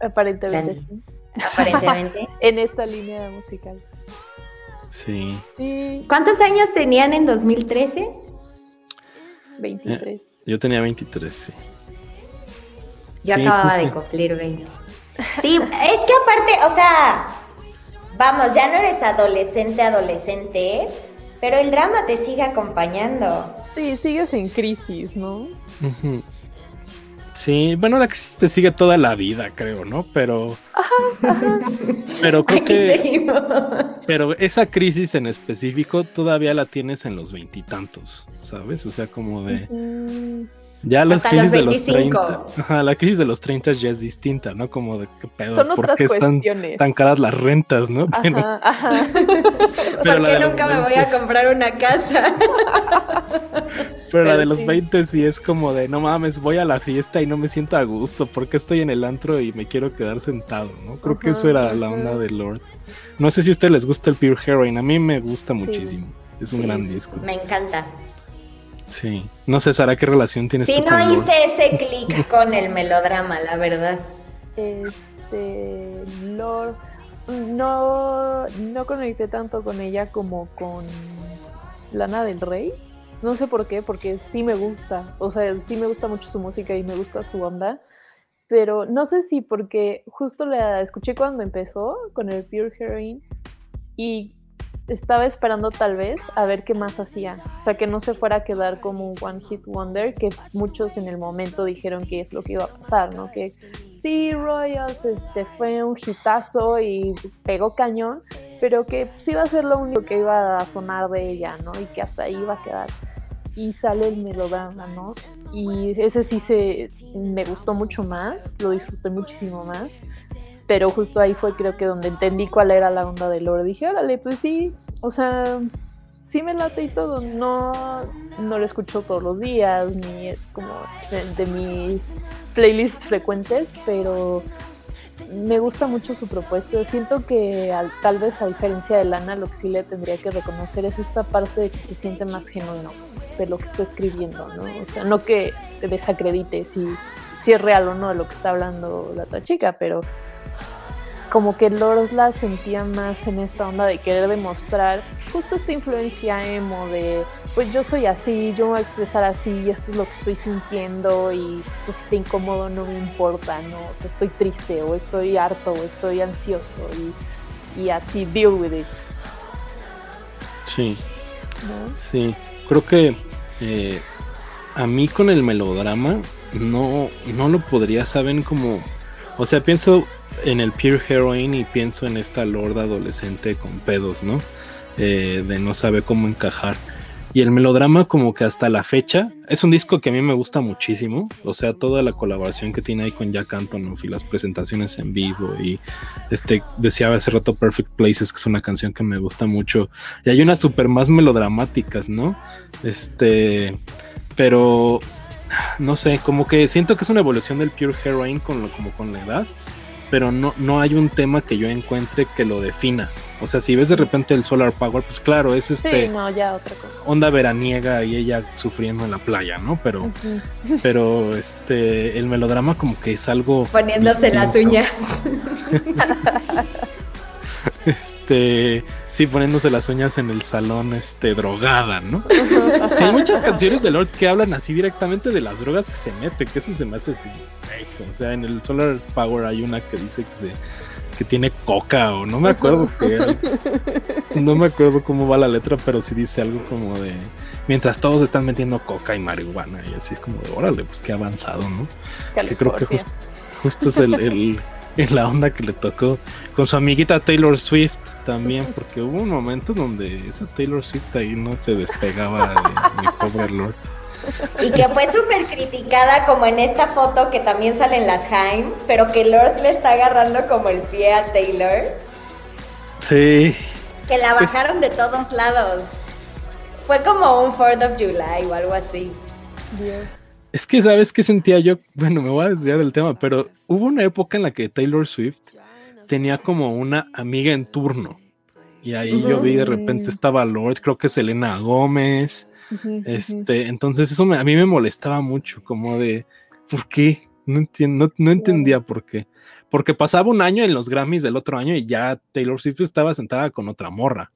Aparentemente sí. [laughs] Aparentemente. en esta línea musical. Sí. sí. ¿Cuántos años tenían en 2013? 23. Eh, yo tenía 23, sí. Yo acababa pues de cumplir 20. Sí, es que aparte, o sea, vamos, ya no eres adolescente, adolescente, pero el drama te sigue acompañando. Sí, sigues en crisis, ¿no? Sí, bueno, la crisis te sigue toda la vida, creo, ¿no? Pero. Pero creo que. Pero esa crisis en específico todavía la tienes en los veintitantos, ¿sabes? O sea, como de. Ya las crisis de los 30. la crisis de los 30 ya es distinta, ¿no? Como de qué pedo. Son ¿Por qué están tan caras las rentas, no? Ajá, ajá. [laughs] ¿Por qué nunca me voy a comprar una casa? [laughs] Pero, la de los 20 sí es como de no mames, voy a la fiesta y no me siento a gusto porque estoy en el antro y me quiero quedar sentado, ¿no? Creo que eso era la onda de Lord. No sé si a ustedes les gusta el Pure Heroine, a mí me gusta muchísimo. Es un gran disco. Me encanta. Sí. No sé, Sara, ¿qué relación tienes sí, no hice ese clic [laughs] con el melodrama, la verdad. Este. Lord. No, no conecté tanto con ella como con Lana del Rey. No sé por qué, porque sí me gusta. O sea, sí me gusta mucho su música y me gusta su onda. Pero no sé si porque justo la escuché cuando empezó con el Pure Heroine y estaba esperando tal vez a ver qué más hacía. O sea, que no se fuera a quedar como un One Hit Wonder, que muchos en el momento dijeron que es lo que iba a pasar, ¿no? Que sí, Royals este, fue un hitazo y pegó cañón, pero que sí iba a ser lo único que iba a sonar de ella, ¿no? Y que hasta ahí iba a quedar. Y sale el melodrama, ¿no? Y ese sí se, me gustó mucho más, lo disfruté muchísimo más pero justo ahí fue creo que donde entendí cuál era la onda de Lord. Dije, órale, pues sí, o sea, sí me late y todo. No, no lo escucho todos los días, ni es como de, mis playlists frecuentes, pero me gusta mucho su propuesta. Siento que tal vez a diferencia de Lana, lo que sí le tendría que reconocer es esta parte de que se siente más genuino de lo que está escribiendo, ¿no? O sea, no que te desacredite si, si es real o no de lo que está hablando la otra chica, pero como que Lord la sentía más en esta onda de querer demostrar justo esta influencia emo de pues yo soy así, yo me voy a expresar así, y esto es lo que estoy sintiendo y pues si te incomodo no me importa, ¿no? O sea, estoy triste o estoy harto o estoy ansioso y, y así deal with it. Sí. Sí, creo que eh, a mí con el melodrama no, no lo podría saber como... O sea, pienso en el Pure Heroine y pienso en esta Lord adolescente con pedos, ¿no? Eh, de no sabe cómo encajar. Y el melodrama como que hasta la fecha es un disco que a mí me gusta muchísimo, o sea, toda la colaboración que tiene ahí con Jack Antonoff y las presentaciones en vivo y este decía hace rato Perfect Places que es una canción que me gusta mucho y hay unas super más melodramáticas, ¿no? Este, pero no sé, como que siento que es una evolución del Pure Heroine con lo, como con la edad, pero no, no hay un tema que yo encuentre que lo defina. O sea, si ves de repente el Solar Power, pues claro, es este. Sí, no, ya otra cosa. Onda veraniega y ella sufriendo en la playa, ¿no? Pero, pero este, el melodrama como que es algo. Poniéndose las uñas. [laughs] este, sí, poniéndose las uñas en el salón, este, drogada, ¿no? [laughs] hay muchas canciones de Lord que hablan así directamente de las drogas que se mete, que eso se me hace así. O sea, en el Solar Power hay una que dice que se que tiene coca o no me acuerdo qué. No me acuerdo cómo va la letra, pero sí dice algo como de mientras todos están metiendo coca y marihuana y así es como de órale, pues qué avanzado, ¿no? Que creo que justo es el, [laughs] en la onda que le tocó con su amiguita Taylor Swift también, porque hubo un momento donde esa Taylor Swift ahí no se despegaba de mi [laughs] pobre Lord. Y que fue súper criticada como en esta foto que también salen las Haim, pero que Lord le está agarrando como el pie a Taylor. Sí. Que la bajaron de todos lados. Fue como un 4th of July o algo así. Dios. Es que, ¿sabes qué sentía yo? Bueno, me voy a desviar del tema, pero hubo una época en la que Taylor Swift tenía como una amiga en turno. Y ahí yo vi de repente estaba Lord, creo que Selena Gómez, este, entonces eso a mí me molestaba mucho, como de, ¿por qué? No, entiendo, no, entendía por qué. Porque pasaba un año en los Grammys del otro año y ya Taylor Swift estaba sentada con otra morra.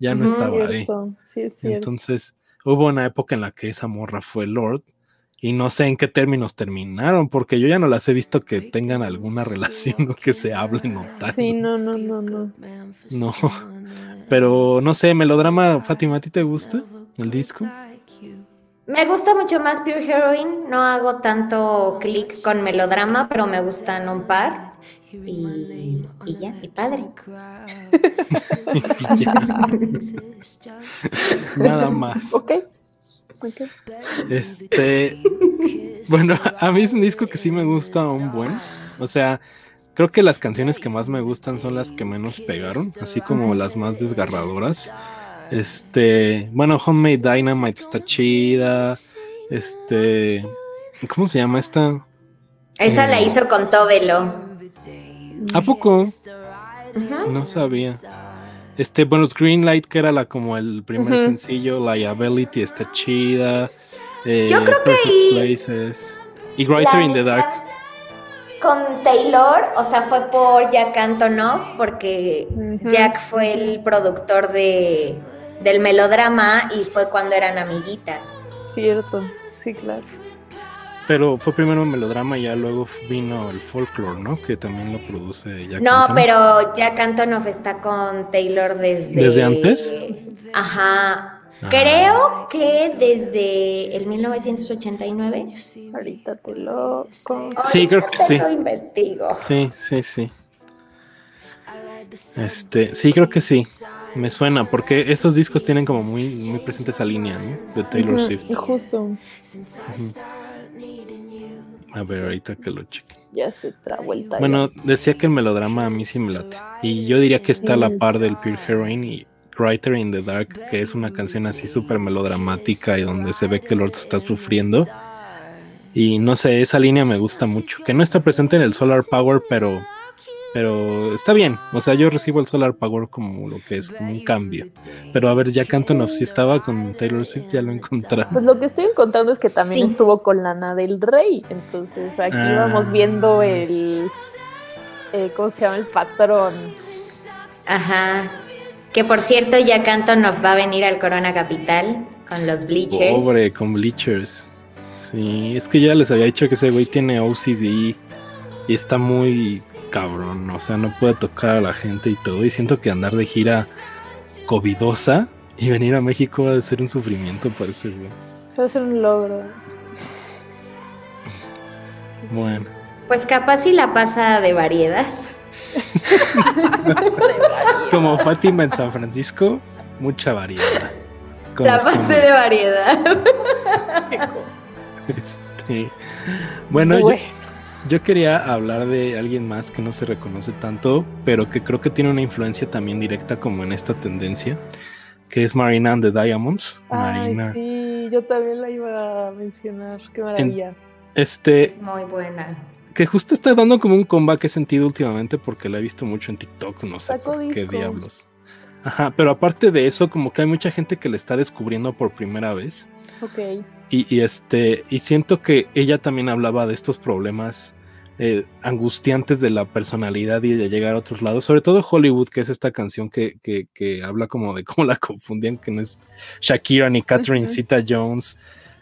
Ya no estaba ahí. Entonces hubo una época en la que esa morra fue Lord y no sé en qué términos terminaron, porque yo ya no las he visto que tengan alguna relación o que se hablen o tal. Sí, no, no, no, no. No, pero no sé, melodrama, Fátima, ¿a ti te gusta? el disco? Me gusta mucho más Pure Heroine, no hago tanto clic con melodrama, pero me gustan un par. Y, ya, y padre. [laughs] [laughs] Nada más. Este. Bueno, a mí es un disco que sí me gusta un buen. O sea, creo que las canciones que más me gustan son las que menos pegaron, así como las más desgarradoras. Este, bueno, Homemade Dynamite está chida. Este, ¿cómo se llama esta? Esa la eh, hizo con Tobelo. ¿A poco? No sabía. Este, bueno, Greenlight, que era la como el primer sencillo, Liability está chida. Eh, Yo creo que Y Writer in the Dark. Con Taylor, o sea, fue por Jack Antonoff, porque Jack fue el productor de del melodrama y fue cuando eran amiguitas. Cierto, sí, claro. Pero fue primero el melodrama y ya luego vino el folklore, ¿no? Que también lo produce Jack No, pero Jack Antonoff está con Taylor desde... ¿Desde antes? Ajá. Ah. Creo que desde el 1989. Ahorita te lo... Sí, creo que sí. Lo investigo. Sí, sí, sí. Este, sí, creo que sí. Me suena, porque esos discos tienen como muy, muy presente esa línea, ¿no? De Taylor Swift. Justo. A ver, ahorita que lo cheque. Ya se trae vuelta. Bueno, decía que el melodrama a mí sí me late. Y yo diría que está a la par del Pure Heroine y Writer in the Dark, que es una canción así súper melodramática y donde se ve que Lord está sufriendo. Y no sé, esa línea me gusta mucho. Que no está presente en el Solar Power, pero pero está bien. O sea, yo recibo el Solar Power como lo que es, como un cambio. Pero a ver, ya Canton si estaba con Taylor Swift, ya lo encontré. Pues lo que estoy encontrando es que también estuvo con Lana del Rey. Entonces aquí ah. vamos viendo el eh, ¿cómo se llama? El patrón. Ajá. Que por cierto, ya Canto nos va a venir al Corona Capital con los Bleachers. Pobre, con Bleachers. Sí, es que ya les había dicho que ese güey tiene OCD y está muy cabrón, o sea, no puede tocar a la gente y todo. Y siento que andar de gira covidosa y venir a México va a ser un sufrimiento para ese güey. Va a ser un logro. Bueno. Pues capaz si la pasa de variedad. Como Fátima en San Francisco, mucha variedad. la base de variedad. Este, bueno, yo, quería hablar de alguien más que no se reconoce tanto, pero que creo que tiene una influencia también directa como en esta tendencia, que es Marina and the Diamonds. Marina. Sí, yo también la iba a mencionar, qué maravilla. este, es muy buena que justo está dando como un comeback sentido últimamente porque la he visto mucho en TikTok, no sé qué diablos. Ajá, pero aparte de eso, como que hay mucha gente que le está descubriendo por primera vez. Ok. Y, este, y siento que ella también hablaba de estos problemas eh, angustiantes de la personalidad y de llegar a otros lados, sobre todo Hollywood, que es esta canción que, que, habla como de cómo la [laughs] confundían, que no es Shakira ni Catherine Zeta Jones.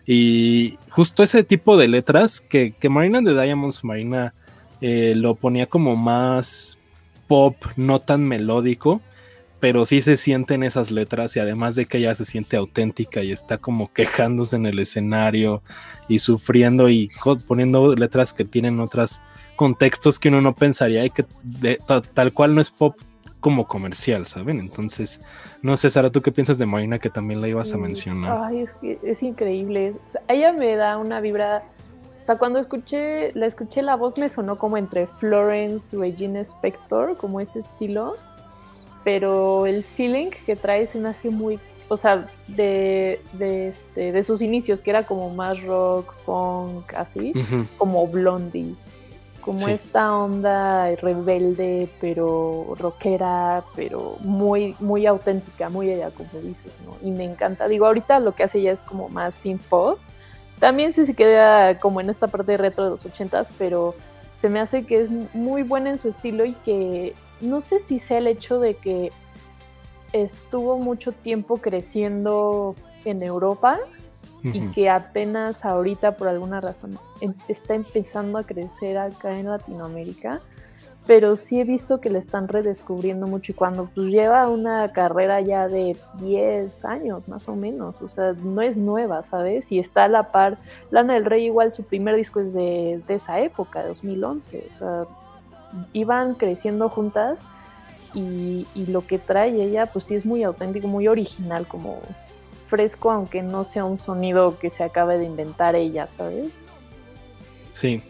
Y justo ese tipo de letras que, que Marina de Diamonds, Marina eh, lo ponía como más pop, no tan melódico, pero sí se sienten esas letras y además de que ella se siente auténtica y está como quejándose en el escenario y sufriendo y poniendo letras que tienen otros contextos que uno no pensaría y que tal cual no es pop como comercial, ¿saben? Entonces, no sé, Sara, ¿tú qué piensas de Marina que también la ibas a mencionar? Ay, es que es increíble. ella me da una vibra. O sea, cuando escuché, la escuché la voz me sonó como entre Florence, Regina Spector, como ese estilo. Pero el feeling que trae se me hace muy, o sea, de, de, este, de sus inicios, que era como más rock, punk, así, como Blondie como esta onda rebelde, pero rockera, pero muy, muy auténtica, muy ella, como dices, ¿no? Y me encanta. Digo, ahorita lo que hace ella es como más synth pop. También sí se queda como en esta parte retro de los ochentas, pero se me hace que es muy buena en su estilo y que no sé si sea el hecho de que estuvo mucho tiempo creciendo en Europa y que apenas ahorita por alguna razón está empezando a crecer acá en Latinoamérica, pero sí he visto que le están redescubriendo mucho y cuando pues lleva una carrera ya de 10 años más o menos, o sea, no es nueva, ¿sabes? Y está a la par, Lana del Rey igual su primer disco es de, de esa época, de 2011, o sea, iban creciendo juntas y, lo que trae ella pues sí es muy auténtico, muy original, como fresco, aunque no sea un sonido que se acabe de inventar ella, ¿sabes? Sí.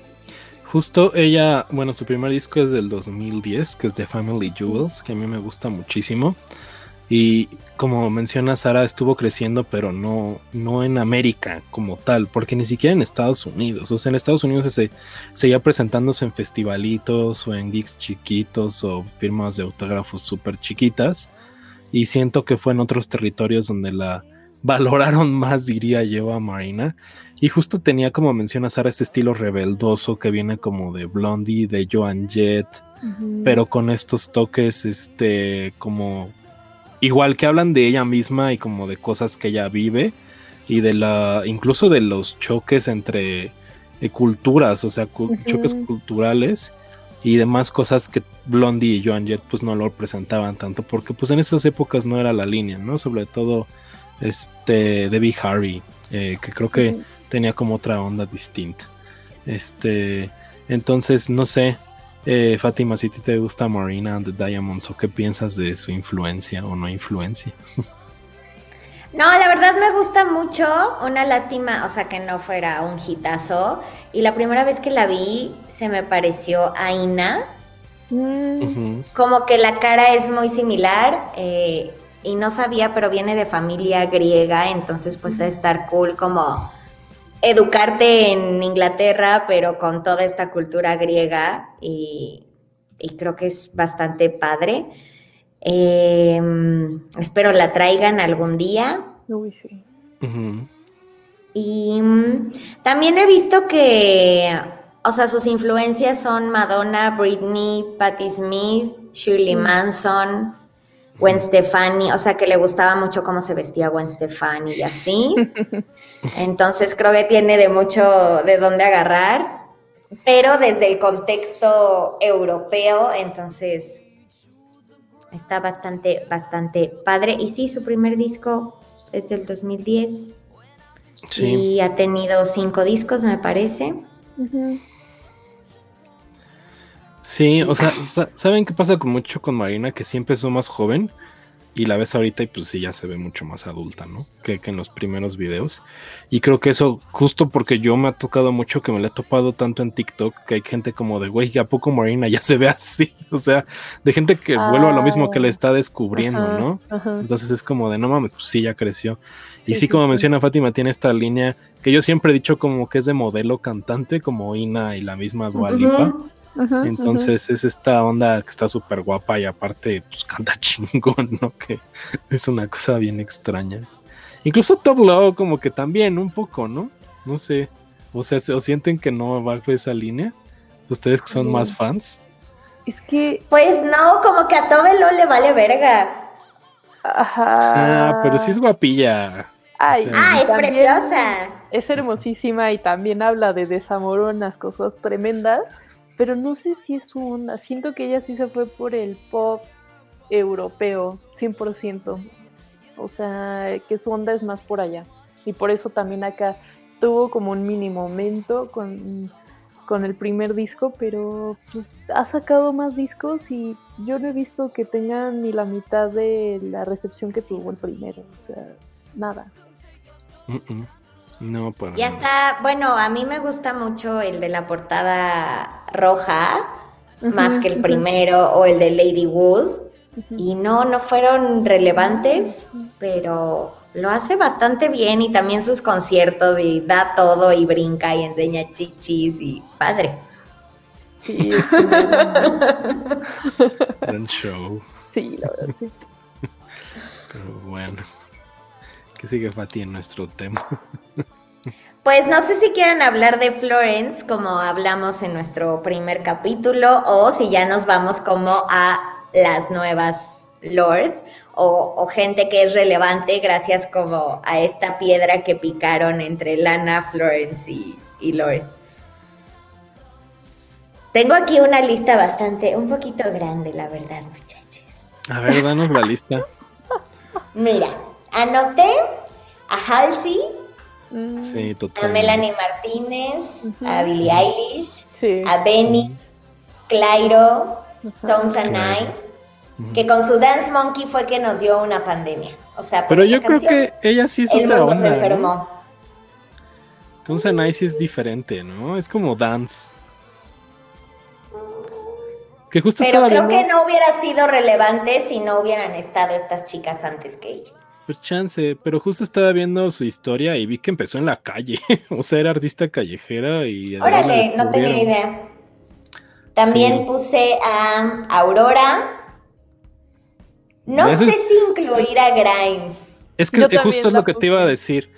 Justo ella, bueno, su primer disco es del 2010, que es The Family Jewels, que a mí me gusta muchísimo. Y como menciona Sara, estuvo creciendo, pero no, no en América como tal, porque ni siquiera en Estados Unidos. O sea, en Estados Unidos se seguía presentándose en festivalitos o en gigs chiquitos o firmas de autógrafos súper chiquitas. Y siento que fue en otros territorios donde la, [laughs] valoraron más, diría yo, a Marina. Y justo tenía, como menciona Sara, este estilo rebeldoso que viene como de Blondie, de Joan Jett, pero con estos toques, este, como igual que hablan de ella misma y como de cosas que ella vive y de la, incluso de los choques entre eh, culturas, o sea, choques culturales y demás cosas que Blondie y Joan Jett pues no lo presentaban tanto porque pues en esas épocas no era la línea, ¿no? Sobre todo este Debbie Harry, eh, que creo que tenía como otra onda distinta. Este, entonces, no sé, eh, Fátima, si te gusta Marina and the Diamonds, o qué piensas de su influencia o no influencia. [laughs] No, la verdad me gusta mucho. Una lástima, o sea, que no fuera un hitazo. Y la primera vez que la vi, se me pareció a Ina. Mm. Como que la cara es muy similar. Eh, y no sabía, pero viene de familia griega, entonces pues a estar cool como educarte en Inglaterra, pero con toda esta cultura griega y, creo que es bastante padre. Em, espero la traigan algún día. Uy, sí. Y mm, también he visto que o sea, sus influencias son Madonna, Britney, Patti Smith, Shirley Mm. Manson, Gwen Stefani, o sea, que le gustaba mucho cómo se vestía Gwen Stefani y así. [laughs] Entonces creo que tiene de mucho de dónde agarrar, pero desde el contexto europeo, entonces está bastante, bastante padre. Y sí, su primer disco es del 2010 Sí. y ha tenido cinco discos, me parece. Sí, o sea, sa- ¿saben qué pasa con mucho con Marina? Que siempre es más joven y la ves ahorita y pues sí ya se ve mucho más adulta, ¿no? Que, que en los primeros videos. Y creo que eso, justo porque yo me ha tocado mucho que me le he topado tanto en TikTok, que hay gente como de, güey, ¿a poco Marina ya se ve así? [laughs] O sea, de gente que vuelve a lo mismo que le está descubriendo, Ajá, ¿no? ajá. Entonces es como de, no mames, pues sí, ya creció. y Sí, sí, como sí. menciona Fátima, tiene esta línea que yo siempre he dicho como que es de modelo cantante, como Ina y la misma Dua Lipa. Ujú. Ajá, Entonces es esta onda que está súper guapa y aparte pues canta [laughs] chingón, ¿no? Que es una cosa bien extraña. Incluso Top Low como que también un poco, ¿no? No sé. O sea, ¿se- ¿o sienten que no va por esa línea? Ustedes que son Sí. más fans. Es que, Pues no, como que a Tobelo le vale verga. ajá. Ah, pero sí es guapilla. Ay, o sea, Ah, es preciosa. Es hermosísima y también habla de desamor, unas cosas tremendas, pero no sé si es su onda. Siento que ella sí se fue por el pop europeo, 100%. O sea, que su onda es más por allá. Y por eso también acá tuvo como un mini momento con, con el primer disco, pero pues ha sacado más discos y yo no he visto que tengan ni la mitad de la recepción que tuvo el primero. O sea, nada. Mm, mm. No, para Ya está, bueno, a mí me gusta mucho el de la portada roja, más que el primero, o el de Lady Wood. Y no, no fueron relevantes, pero lo hace bastante bien y también sus conciertos y da todo y brinca y enseña chichis y padre. Sí, es [laughs] Gran show. sí, la verdad, sí. [laughs] Pero bueno. ¿Qué sigue Fati en nuestro tema? Pues no sé si quieren hablar de Florence como hablamos en nuestro primer capítulo o si ya nos vamos como a las nuevas Lord o, o gente que es relevante gracias como a esta piedra que picaron entre Lana, Florence y, y Lord. Tengo aquí una lista bastante, un poquito grande, la verdad, muchachos. A ver, danos la lista. [laughs] Mira, anoté a Halsey, Mm, Sí, a. Melanie Martínez, a Billie Eilish, Sí. a Benny, Clairo, Tones and. Nine, Ujú. que con su Dance Monkey fue que nos dio una pandemia. O sea, Pero yo creo que ella sí es el otra mundo onda. se ¿no? enfermó. Entonces Nice sí es diferente, ¿no? Es como dance. Que justo Pero estaba creo viendo. que no hubiera sido relevante si no hubieran estado estas chicas antes que ella. Pues chance, pero justo estaba viendo su historia y vi que empezó en la calle. [laughs] o sea, era artista callejera y. Órale, no tenía idea. También Sí. puse a Aurora. No sé si incluir a Grimes. Es que eh, justo es lo que te iba a decir.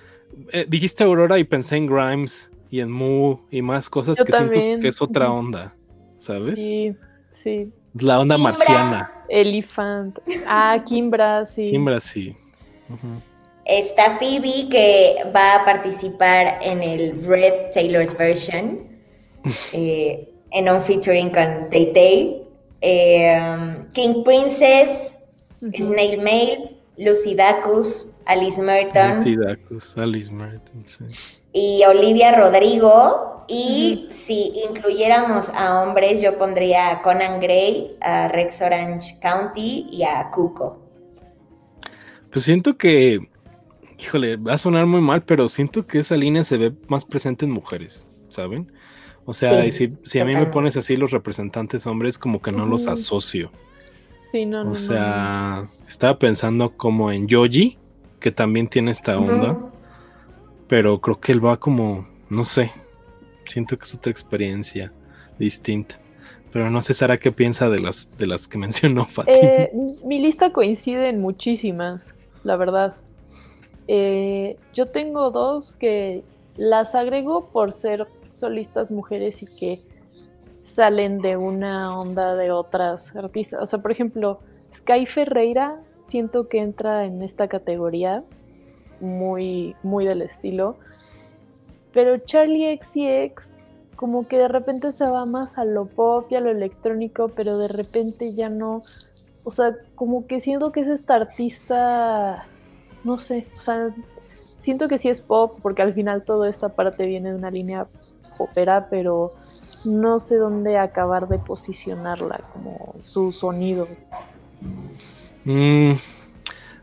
Eh, dijiste Aurora y pensé en Grimes y en Moo y más cosas Yo que siento que es otra onda, ¿sabes? Sí, sí. La onda Kimbra. marciana. Elephant. Ah, Kimbra, sí. Kimbra sí. Está Phoebe que va a participar en el Red Taylor's Version [laughs] eh, en un featuring con Tay Tay. Eh, um, King Princess. Snail Mail, Lucy Dacus, Alice Merton Dacus, Alice sí. y Olivia Rodrigo. Y si incluyéramos a hombres, yo pondría a Conan Gray, a Rex Orange County y a Cuco. Pues siento que, híjole, va a sonar muy mal, pero siento que esa línea se ve más presente en mujeres, ¿saben? O sea, Sí, y si, si a mí me pones así los representantes hombres, como que no los asocio. Sí, no, no. O no, sea, estaba pensando como en Yoji, que también tiene esta onda, pero creo que él va como, no sé, siento que es otra experiencia distinta. Pero no sé, Sara, qué piensa de las, de las que [laughs] mencionó Fatima. Eh, mi lista coincide en muchísimas, la verdad. Eh, yo tengo dos que las agrego por ser solistas mujeres y que salen de una onda de otras artistas. O sea, por ejemplo, Sky Ferreira siento que entra en esta categoría muy, muy del estilo. Pero Charlie XCX como que de repente se va más a lo pop y a lo electrónico, pero de repente ya no. O sea, como que siento que es esta artista, no sé, o sea, siento que sí es pop, porque al final toda esta parte viene de una línea popera, pero no sé dónde acabar de posicionarla, como su sonido. Mm,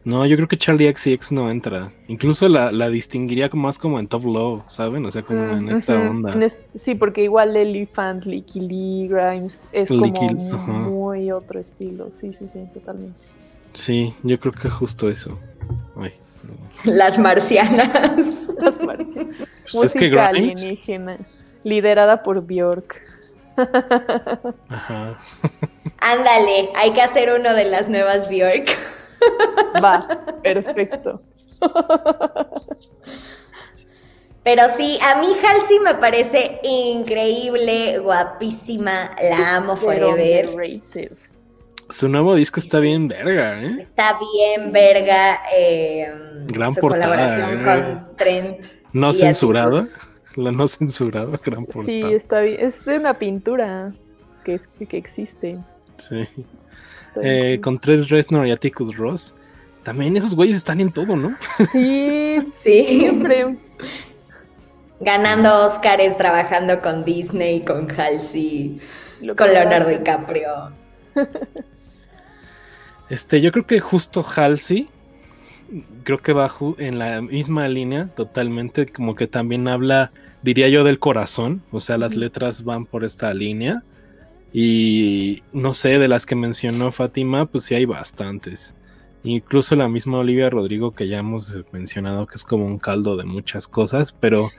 no, yo creo que Charlie XCX no entra. Incluso la, distinguiría más como en Top Low, ¿saben? O sea, como en esta onda. sí, porque igual Elephant, Licky Lee, Grimes es como muy otro estilo. Sí, sí, sí, totalmente. Sí, yo creo que justo eso. Las marcianas. [laughs] Las marcianas. Pues Música alienígena. Liderada por Bjork. [laughs] Ajá. Ándale, hay que hacer uno de las nuevas Bjork. Va, perfecto. Pero sí, a mí Halsey me parece increíble, guapísima, la amo forever. Su nuevo disco está bien verga, ¿eh? Está bien verga. Eh, Gran portada. Colaboración ¿eh? con Trent. No censurada. [laughs] La no censurada, gran portada. Sí, está bien. Es una pintura que, que existe. Sí. Eh, con Tres Reznor y Atticus Ross. También esos güeyes están en todo, ¿no? Sí, [laughs] sí. Siempre. Ganando Oscars, trabajando con Disney, con Halsey, con Leonardo DiCaprio. Este, yo creo que justo Halsey, creo que va en la misma línea, totalmente, como que también habla, diría yo, del corazón, o sea, las letras van por esta línea. Y no sé, de las que mencionó Fátima, pues sí hay bastantes. Incluso la misma Olivia Rodrigo que ya hemos mencionado que es como un caldo de muchas cosas, pero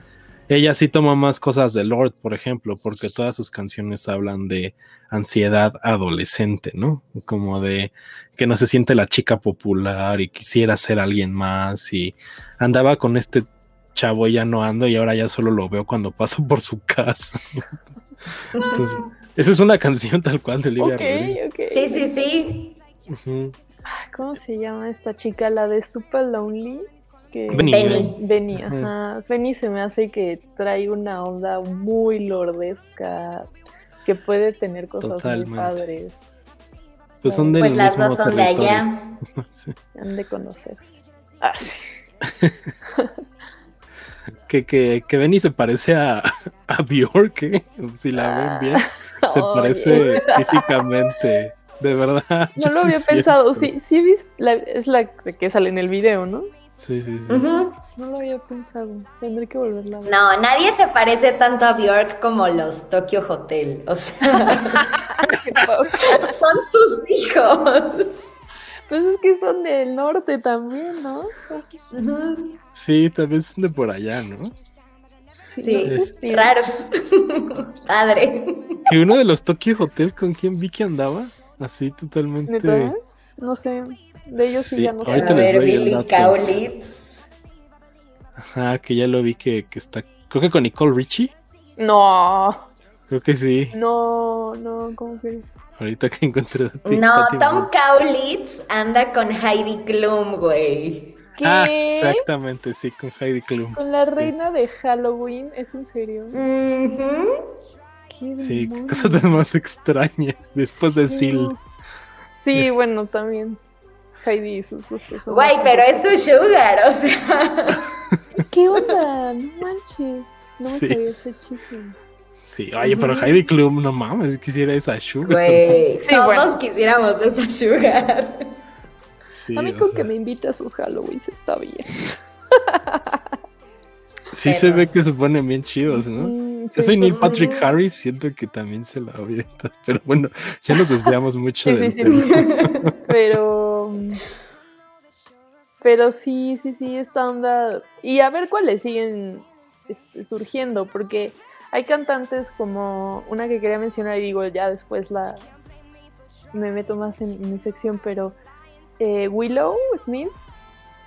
ella sí toma más cosas de Lord, por ejemplo, porque todas sus canciones hablan de ansiedad adolescente, ¿no? Como de que no se siente la chica popular y quisiera ser alguien más y andaba con este chavo ya no ando y ahora ya solo lo veo cuando paso por su casa. [laughs] Entonces, esa es una canción tal cual de Olivia Rodrigo. Sí, sí, sí. ¿Cómo se llama esta chica? La de Super Lonely. Que... Benny. Benny, ajá. Benny se me hace que trae una onda muy lordesca, que puede tener cosas muy padres. Pues son de pues las dos son de allá. [laughs] Han de conocerse. Ah, [laughs] que, que, que Benny se parece a, [laughs] a Bjork, ¿eh? si la ven bien. [laughs] Se parece físicamente. De verdad. [laughs] No lo había pensado. Sí, sí, viste, es la que sale en el video, ¿no? Sí, sí, sí. No lo había pensado. Tendré que volverla a ver. No, nadie se parece tanto a Bjork como los Tokyo Hotel. O sea, [laughs] son sus hijos. Pues es que son del norte también, ¿no? Sí, también son de por allá, ¿no? Sí, raros. Padre. Que uno de los Tokyo Hotel con quien vi que andaba, así totalmente. No sé. De ellos sí, ya no sé. A ver, Billy Kaulitz. Ajá, que ya lo vi que, que está. Creo que con Nicole Richie. No. Creo que sí. No, no, ¿cómo que es? Ahorita que encontré No, Tom Kaulitz anda con Heidi Klum, güey. ¿Qué? Ah, exactamente, sí, con Heidi Klum. Con la reina de Halloween, ¿es en serio? Qué cosa tan más extraña después de Seal. Sí, bueno, también. Heidi y sus gustos. Güey, pero es su sugar, o sea. [laughs] ¿Qué onda? No manches. No me sabía ese chiste. Sí, oye, pero Heidi Klum, no mames, quisiera esa sugar. Güey, sí, todos quisiéramos esa sugar. a mí con que me invite a sus Halloweens está bien. Sí se ve que se ponen bien chidos, ¿no? Ese sí, Neil Patrick Harris siento que también se la avienta. [laughs] Pero bueno, ya nos desviamos mucho sí, sí, [laughs] Pero... Pero sí, sí, sí, esta onda... Y a ver cuáles siguen este, surgiendo, porque hay cantantes como una que quería mencionar y digo, ya después la... Me meto más en mi sección, pero eh, Willow Smith,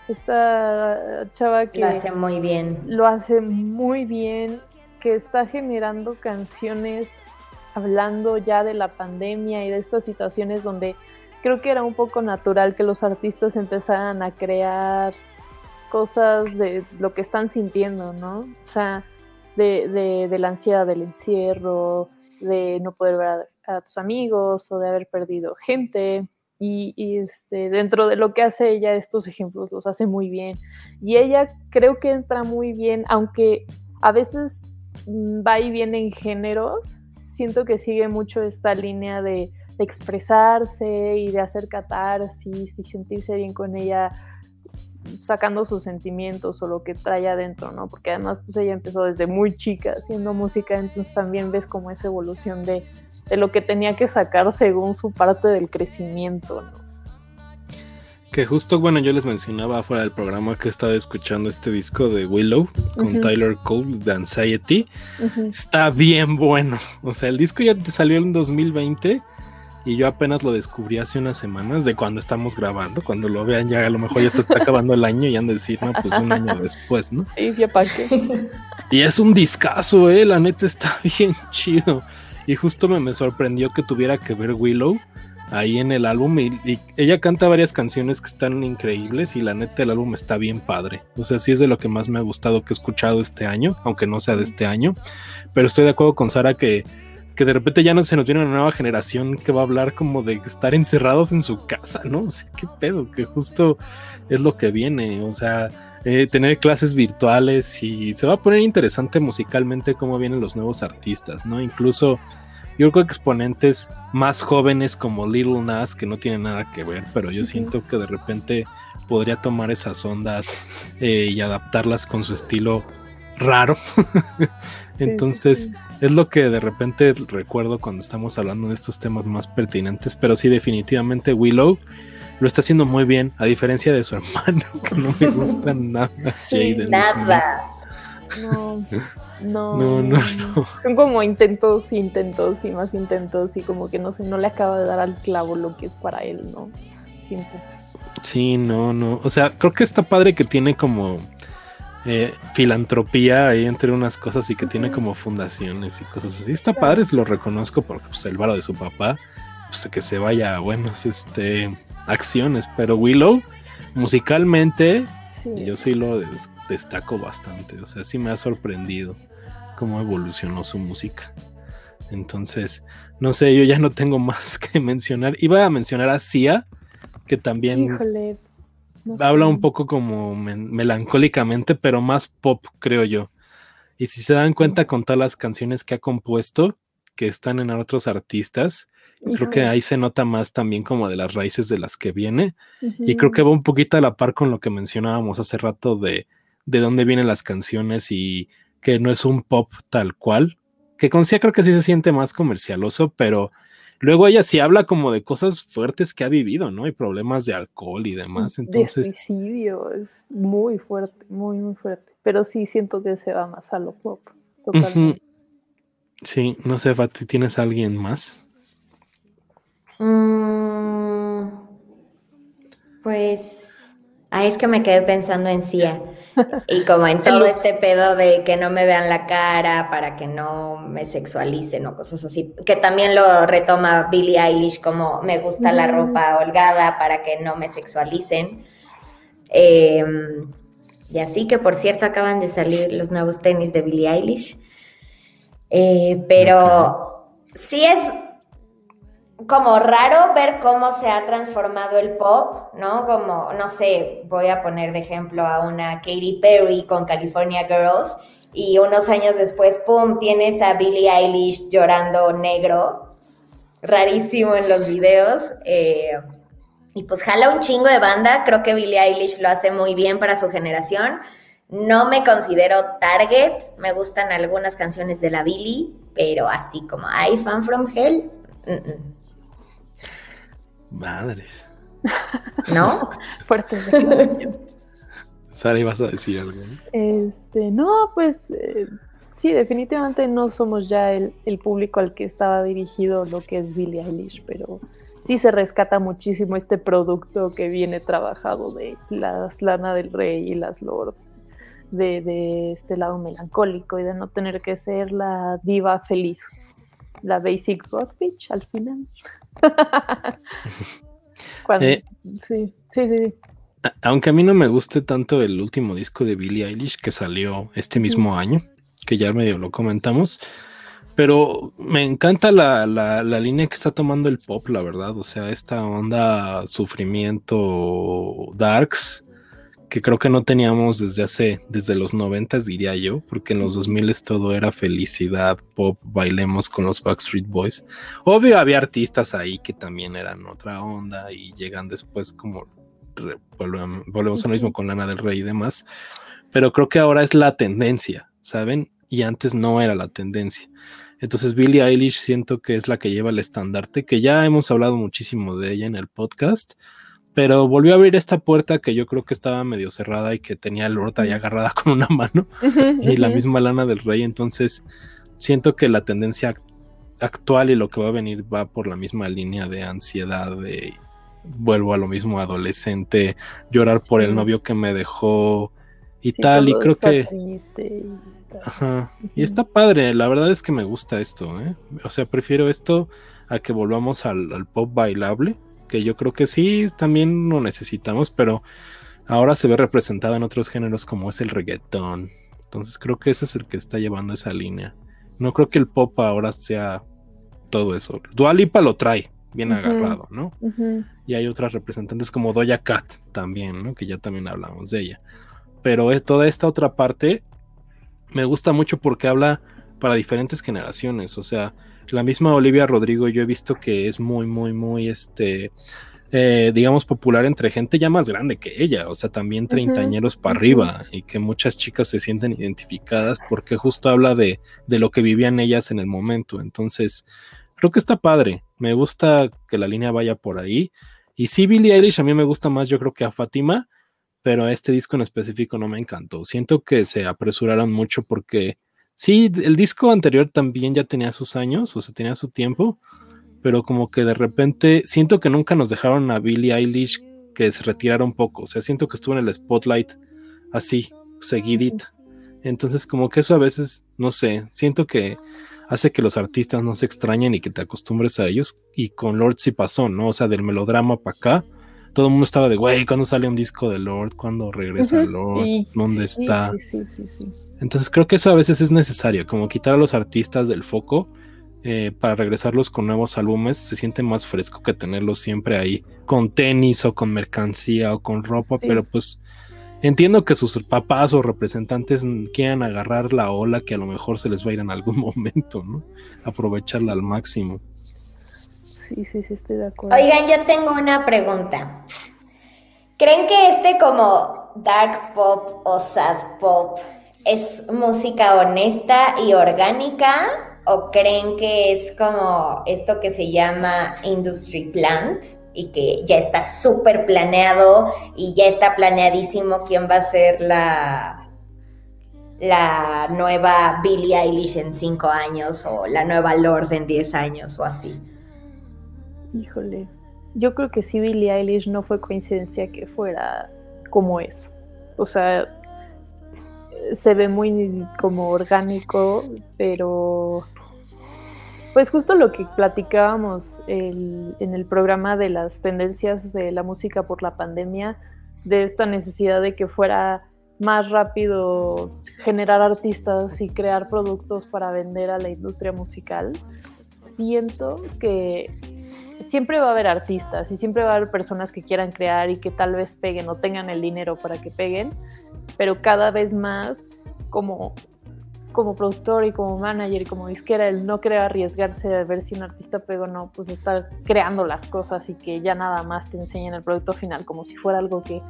esta chava que... Lo hace muy bien. Lo hace muy bien. Que está generando canciones hablando ya de la pandemia y de estas situaciones donde creo que era un poco natural que los artistas empezaran a crear cosas de lo que están sintiendo, ¿no? O sea, de, la ansiedad del encierro, de no poder ver a, tus amigos o de haber perdido gente. Y, este, dentro de lo que hace ella, estos ejemplos los hace muy bien. Y ella creo que entra muy bien, aunque a veces va y viene en géneros, siento que sigue mucho esta línea de, de expresarse y de hacer catarsis y sentirse bien con ella sacando sus sentimientos o lo que trae adentro, ¿no? Porque además pues ella empezó desde muy chica haciendo música, entonces también ves como esa evolución de, lo que tenía que sacar según su parte del crecimiento, ¿no? Que justo, bueno, yo les mencionaba fuera del programa que he estado escuchando este disco de Willow con Tyler Cole de Anxiety. Está bien bueno. O sea, el disco ya salió en 2020 y yo apenas lo descubrí hace unas semanas de cuando estamos grabando. Cuando lo vean, ya a lo mejor ya se está acabando el año y han de decir, no, pues un año después, ¿no? Sí, ya para qué. [laughs] Y es un discazo, eh, la neta está [laughs] bien chido. Y justo me, me sorprendió que tuviera que ver Willow ahí en el álbum y, y, ella canta varias canciones que están increíbles y la neta el álbum está bien padre. O sea, sí es de lo que más me ha gustado que he escuchado este año, aunque no sea de este año. Pero estoy de acuerdo con Sara que que de repente ya no se nos viene una nueva generación que va a hablar como de estar encerrados en su casa, ¿no? O sea, qué pedo, que justo es lo que viene, o sea, eh, tener clases virtuales y se va a poner interesante musicalmente cómo vienen los nuevos artistas, ¿no? Incluso yo creo que exponentes más jóvenes como Little Nas, que no tienen nada que ver, pero yo siento que de repente podría tomar esas ondas eh, y adaptarlas con su estilo raro. Entonces, es lo que de repente recuerdo cuando estamos hablando de estos temas más pertinentes, pero sí, definitivamente Willow lo está haciendo muy bien, a diferencia de su [laughs] hermano, que no me gusta [laughs] nada. nada. No, [laughs] no, no, no, Son como intentos, intentos y más intentos y como que no sé, no le acaba de dar al clavo lo que es para él, ¿no? Siento. Sí, no, no. O sea, creo que está padre que tiene como eh, filantropía ahí entre unas cosas y que tiene como fundaciones y cosas así. Está padre, lo reconozco porque pues, el varo de su papá, pues que se vaya a buenas este, acciones. Pero Willow, musicalmente, yo sí lo destaco bastante. O sea, sí me ha sorprendido cómo evolucionó su música. Entonces, no sé, yo ya no tengo [laughs] más que mencionar. Iba a mencionar a Sia, que también Híjole, habla un poco como melancólicamente, pero más pop, creo yo. Y si se dan cuenta con todas las canciones que ha compuesto, que están en otros artistas, creo que ahí se nota más también como de las raíces de las que viene. Y creo que va un poquito a la par con lo que mencionábamos hace rato de, de dónde vienen las canciones y que no es un pop tal cual. Que con sí creo que sí se siente más comercialoso, pero Luego ella sí habla como de cosas fuertes que ha vivido, ¿no? Y problemas de alcohol y demás. Entonces... De suicidio, es muy fuerte, muy, muy fuerte. Pero sí siento que se va más a lo pop. Totalmente. Sí, no sé, Fati, ¿tienes alguien más? Mm, pues, ah, es que me quedé pensando en Cia. [laughs] Y como en todo este pedo de que no me vean la cara para que no me sexualicen o cosas así, que también lo retoma Billie Eilish como me gusta la ropa holgada para que no me sexualicen. Em, y así que por cierto acaban de salir los nuevos tenis de Billie Eilish. Eh, pero sí es como raro ver cómo se ha transformado el pop, ¿no? Como, no sé, voy a poner de ejemplo a una Katy Perry con California Girls y unos años después, ¡pum!, tienes a Billie Eilish llorando negro, rarísimo en los videos. Eh, y pues jala un chingo de banda, creo que Billie Eilish lo hace muy bien para su generación. No me considero target, me gustan algunas canciones de la Billie, pero así como I Fan From Hell. Madres. ¿No? Fuertes declaraciones. [laughs] Sara, ¿ibas a decir algo? Este, no, pues eh, sí, definitivamente no somos ya el, público al que estaba dirigido lo que es Billie Eilish, pero sí se rescata muchísimo este producto que viene trabajado de las Lana del Rey y las Lords. de, este lado melancólico y de no tener que ser la diva feliz, la basic god bitch al final. [laughs] Eh, sí, sí, sí, Aunque a mí no me guste tanto el último disco de Billie Eilish que salió este mismo año, que ya medio lo comentamos, pero me encanta la, la, línea que está tomando el pop, la verdad. O sea, esta onda sufrimiento darks, que creo que no teníamos desde hace, desde los noventas diría yo, porque en los 2000 todo era felicidad, pop, bailemos con los Backstreet Boys. Obvio había artistas ahí que también eran otra onda y llegan después como, volvemos, a lo mismo con Lana del Rey y demás, pero creo que ahora es la tendencia, ¿saben? Y antes no era la tendencia. Entonces Billie Eilish siento que es la que lleva el estandarte, que ya hemos hablado muchísimo de ella en el podcast, pero volvió a abrir esta puerta que yo creo que estaba medio cerrada y que tenía el Lord ahí agarrada con una mano [laughs] y la misma lana del rey. Entonces siento que la tendencia actual y lo que va a venir va por la misma línea de ansiedad, de vuelvo a lo mismo adolescente, llorar por el novio que me dejó y tal. Y creo que... Ajá. Y está padre, la verdad es que me gusta esto, ¿eh? O sea, prefiero esto a que volvamos al, pop bailable, que yo creo que sí, también lo necesitamos, pero ahora se ve representado en otros géneros como es el reggaetón. Entonces creo que eso es el que está llevando esa línea. No creo que el pop ahora sea todo eso. Dualipa lo trae bien agarrado, ¿no? Y hay otras representantes como Doja Cat también, ¿no? Que ya también hablamos de ella. Pero es toda esta otra parte me gusta mucho porque habla para diferentes generaciones. O sea, la misma Olivia Rodrigo yo he visto que es muy, muy, muy, este, eh, digamos, popular entre gente ya más grande que ella. O sea, también treintañeros para arriba y que muchas chicas se sienten identificadas porque justo habla de, de lo que vivían ellas en el momento. Entonces, creo que está padre. Me gusta que la línea vaya por ahí. Y sí, Billie Eilish a mí me gusta más, yo creo que a Fátima pero este disco en específico no me encantó. Siento que se apresuraron mucho porque sí, el disco anterior también ya tenía sus años, o sea, tenía su tiempo, pero como que de repente siento que nunca nos dejaron a Billie Eilish que se retirara un poco, o sea, siento que estuvo en el spotlight así, seguidita. Entonces, como que eso a veces, no sé, siento que hace que los artistas no se extrañen y que te acostumbres a ellos. Y con Lord sí pasó, ¿no? O sea, del melodrama para acá, todo el mundo estaba de, güey, ¿cuándo sale un disco de Lord? ¿Cuándo regresa Lord? ¿Dónde está? Sí, sí, sí, Entonces creo que eso a veces es necesario, como quitar a los artistas del foco eh, para regresarlos con nuevos álbumes. Se siente más fresco que tenerlos siempre ahí con tenis o con mercancía o con ropa, pero pues entiendo que sus papás o representantes quieran agarrar la ola que a lo mejor se les va a ir en algún [laughs] momento, ¿no? Aprovecharla al máximo. Sí, sí, sí, estoy de acuerdo. Oigan, yo tengo una pregunta. ¿Creen que este como dark pop o sad pop es música honesta y orgánica? ¿O creen que es como esto que se llama industry plant y que ya está súper planeado y ya está planeadísimo quién va a ser la, la nueva Billie Eilish en cinco años o la nueva Lord en diez años o así? Híjole, yo creo que sí Billie Eilish no fue coincidencia que fuera como es. O sea, se ve muy como orgánico, pero pues justo lo que platicábamos en el programa de las tendencias de la música por la pandemia, de esta necesidad de que fuera más rápido generar artistas y crear productos para vender a la industria musical, siento que siempre va a haber artistas y siempre va a haber personas que quieran crear y que tal vez peguen o tengan el dinero para que peguen, pero cada vez más como, como productor y como manager y como disquera, el no querer arriesgarse a ver si un artista pega o no, pues estar creando las cosas y que ya nada más te enseñen el producto final como si fuera algo que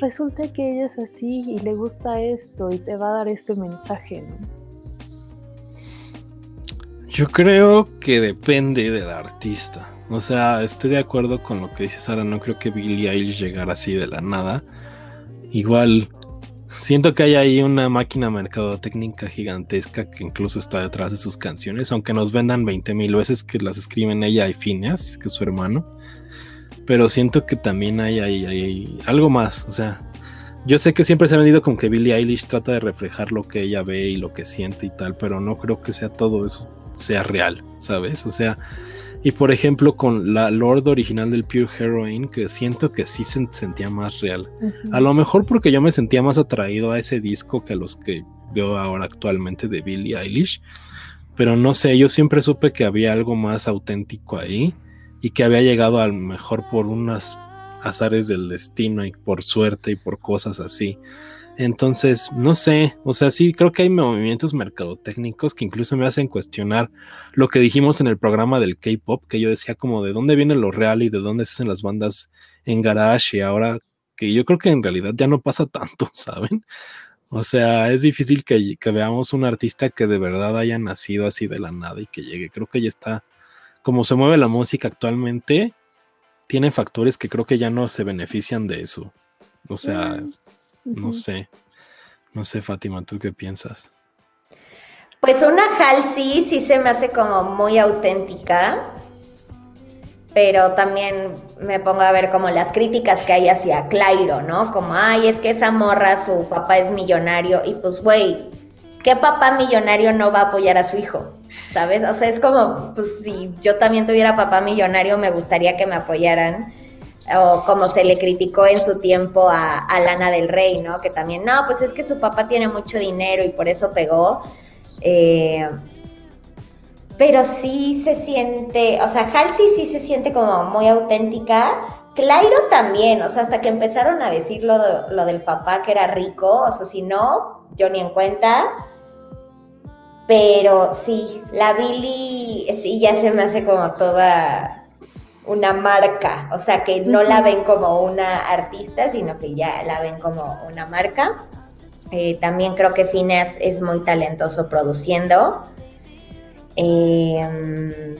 resulta que ella es así y le gusta esto y te va a dar este mensaje, ¿no? Yo creo que depende del artista. O sea, estoy de acuerdo con lo que dice Sara. No creo que Billie Eilish llegara así de la nada. Igual, siento que hay ahí una máquina mercadotécnica gigantesca que incluso está detrás de sus canciones, aunque nos vendan 20 mil veces que las escriben ella y Phineas, que es su hermano. Pero siento que también hay, algo más. O sea, yo sé que siempre se ha vendido con que Billie Eilish trata de reflejar lo que ella ve y lo que siente y tal, pero no creo que sea todo eso sea real, ¿sabes? O sea, y por ejemplo con la Lord original del Pure Heroine, que siento que sí se sentía más real. A lo mejor porque yo me sentía más atraído a ese disco que a los que veo ahora actualmente de Billie Eilish. Pero no sé, yo siempre supe que había algo más auténtico ahí y que había llegado a lo mejor por unas azares del destino y por suerte y por cosas así. Entonces, no sé, o sea, sí creo que hay movimientos mercadotécnicos que incluso me hacen cuestionar lo que dijimos en el programa del K-pop, que yo decía como de dónde viene lo real y de dónde se hacen las bandas en garage y ahora que yo creo que en realidad ya no pasa tanto, [laughs] ¿saben? O sea, es difícil que, que veamos un artista que de verdad haya nacido así de la nada y que llegue. Creo que ya está, como se mueve la música actualmente, tiene factores que creo que ya no se benefician de eso. O sea, no sé. No sé, Fátima, ¿tú qué piensas? Pues una Halsey sí se me hace como muy auténtica, pero también me pongo a ver como las críticas que hay hacia Clairo, ¿no? Como, ay, es que esa morra, su papá es millonario, y pues, güey, ¿qué papá millonario no va a apoyar a su hijo? ¿sabes? O sea, es como, pues si yo también tuviera papá millonario, me gustaría que me apoyaran. O como se le criticó en su tiempo a, Lana del Rey, ¿no? Que también, no, pues es que su papá tiene mucho dinero y por eso pegó. Eh, pero sí se siente, o sea, Halsey sí se siente como muy auténtica. Clairo también, o sea, hasta que empezaron a decir lo, lo del papá que era rico, o sea, si no, yo ni en cuenta. Pero sí, la Billy sí ya se me hace como toda una marca, o sea que no la ven como una artista, sino que ya la ven como una marca. Eh, también creo que Phineas es muy talentoso produciendo. Em,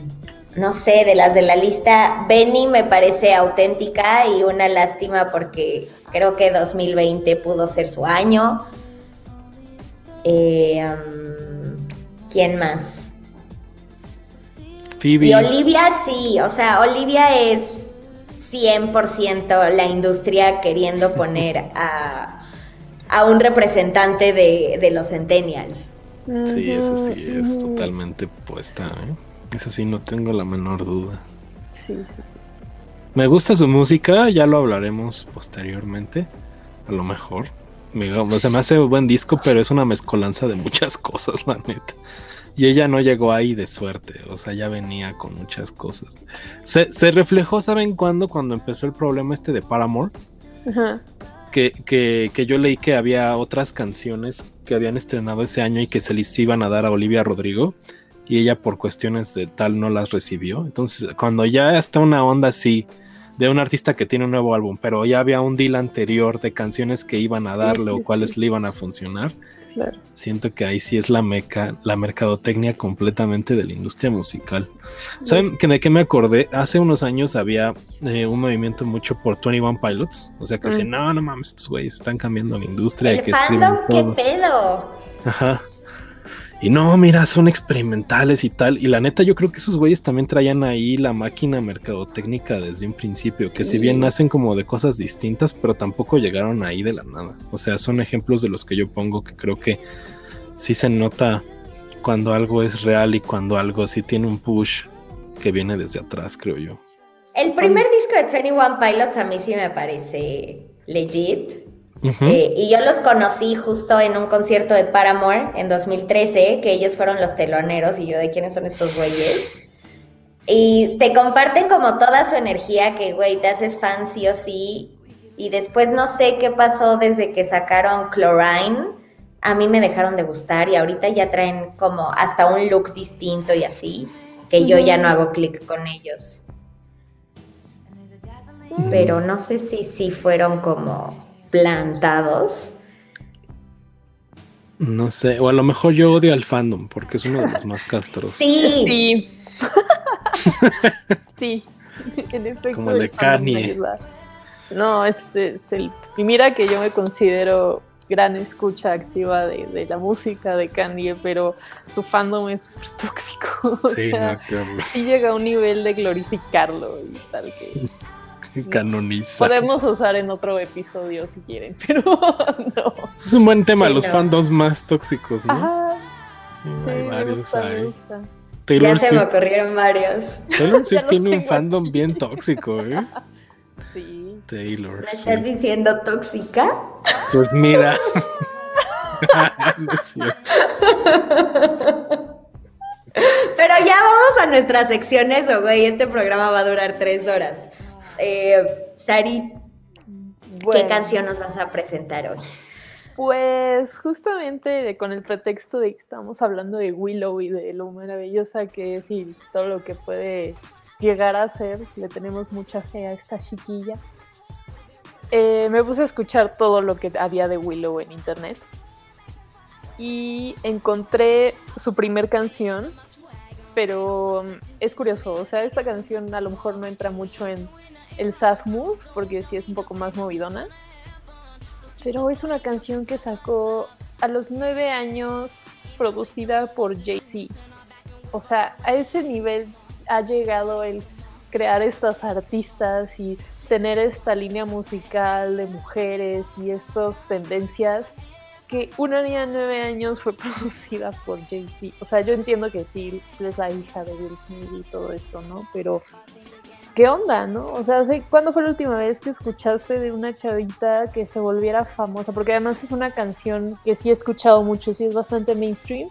no sé, de las de la lista, Benny me parece auténtica y una lástima porque creo que 2020 pudo ser su año. Eh, ¿Quién más? Phoebe. Y Olivia sí, o sea, Olivia es 100% la industria queriendo [laughs] poner a, un representante de, los centennials. Sí, eso sí es totalmente puesta. ¿eh? Eso sí, no tengo la menor duda. Sí, sí, sí. Me gusta su música, ya lo hablaremos posteriormente, a lo mejor. Me, se me hace buen disco, pero es una mezcolanza de muchas [laughs] cosas, la neta. Y ella no llegó ahí de suerte, o sea, ya venía con muchas cosas. Se, reflejó, ¿saben cuándo? Cuando empezó el problema este de Paramore. Que, que, que, yo leí que había otras canciones que habían estrenado ese año y que se les iban a dar a Olivia Rodrigo y ella por cuestiones de tal no las recibió. Entonces, cuando ya está una onda así de un artista que tiene un nuevo álbum, pero ya había un deal anterior de canciones que iban a darle o cuáles le iban a funcionar. Siento que ahí sí es la meca, la mercadotecnia completamente de la industria musical. ¿Saben que de qué me acordé? Hace unos años había eh, un movimiento mucho por 21 Pilots. O sea, que mm. no, no mames, estos güeyes están cambiando la industria. El que fandom, ¿qué pedo? Ajá. Y no, mira, son experimentales y tal. Y la neta, yo creo que esos güeyes también traían ahí la máquina mercadotécnica desde un principio, que si bien nacen como de cosas distintas, pero tampoco llegaron ahí de la nada. O sea, son ejemplos de los que yo pongo que creo que sí se nota cuando algo es real y cuando algo sí tiene un push que viene desde atrás, creo yo. El primer disco de 21 Pilots a mí sí me parece legit. Eh, y yo los conocí justo en un concierto de Paramore en 2013, que ellos fueron los teloneros y yo de quiénes son estos güeyes. Y te comparten como toda su energía, que güey, te haces fan sí o sí. Y después no sé qué pasó desde que sacaron Chlorine. A mí me dejaron de gustar y ahorita ya traen como hasta un look distinto y así, que yo ya no hago clic con ellos. Pero no sé si sí fueron como plantados. No sé, o a lo mejor yo odio al fandom porque es uno de los más castros. Sí. Sí. [laughs] sí. En efecto. Como el de Kanye. No, es, el. Y mira que yo me considero gran escucha activa de, la música de Kanye, pero su fandom es súper tóxico. [laughs] O sí, sea, sí llega a un nivel de glorificarlo y tal que [laughs] [laughs] Canoniza. Podemos usar en otro episodio si quieren, [laughs] pero no. Es un buen tema, los fandoms más tóxicos, ¿no? Ajá. Sí, hay varios ahí. ya se me ocurrieron varios. Taylor [laughs] Swift tiene un fandom bien tóxico, ¿eh? Sí. Taylor. ¿Me estás diciendo tóxica? Pues mira. Pero ya vamos a nuestras secciones, o güey, este programa va a durar tres horas. Eh, Sari, ¿qué canción nos vas a presentar hoy? Pues justamente con el pretexto de que estamos hablando de Willow y de lo maravillosa que es y todo lo que puede llegar a ser, le tenemos mucha fe a esta chiquilla. Eh, me puse a escuchar todo lo que había de Willow en internet y encontré su primer canción, pero mm, es curioso, o sea, esta canción a lo mejor no entra mucho en el sad move, porque sí es un poco más movidona, pero es una canción que sacó a los nueve años producida por Jay-Z. O sea, a ese nivel ha llegado el crear estas artistas y tener esta línea musical de mujeres y estas tendencias que una niña de nueve años fue [laughs] producida por Jay-Z. O sea, yo entiendo que sí, es la hija de Will Smith y todo esto, ¿no? Pero, ¿qué onda, no? O sea, ¿cuándo fue la última vez que escuchaste de una chavita que se volviera famosa? Porque además es una canción que sí he escuchado mucho, sí es bastante mainstream.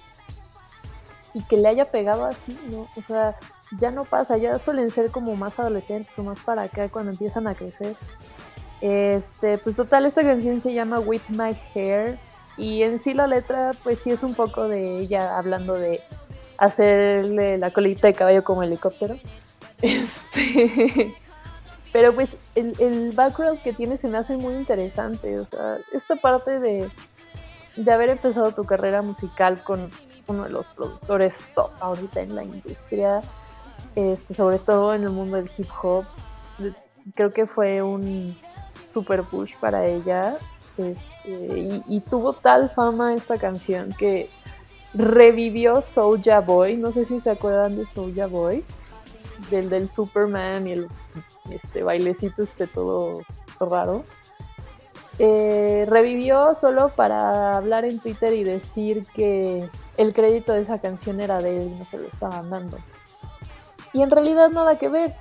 Y que le haya pegado así, ¿no? O sea, ya no pasa, ya suelen ser como más adolescentes o más para acá cuando empiezan a crecer. Este, pues total, esta canción se llama With My Hair y en sí la letra, pues sí es un poco de ella hablando de hacerle la colita de caballo como helicóptero. [laughs] Este, pero pues el, el, background que tiene se me hace muy interesante. O sea, esta parte de, de haber empezado tu carrera musical con uno de los productores top ahorita en la industria, este, sobre todo en el mundo del hip hop, creo que fue un super push para ella este, y, tuvo tal fama esta canción que revivió Soulja Boy. No sé si se acuerdan de Soulja Boy, del del Superman y el este, bailecito este todo raro. Eh, revivió solo para hablar en Twitter y decir que el crédito de esa canción era de él y no se lo estaban dando. Y en realidad nada que ver.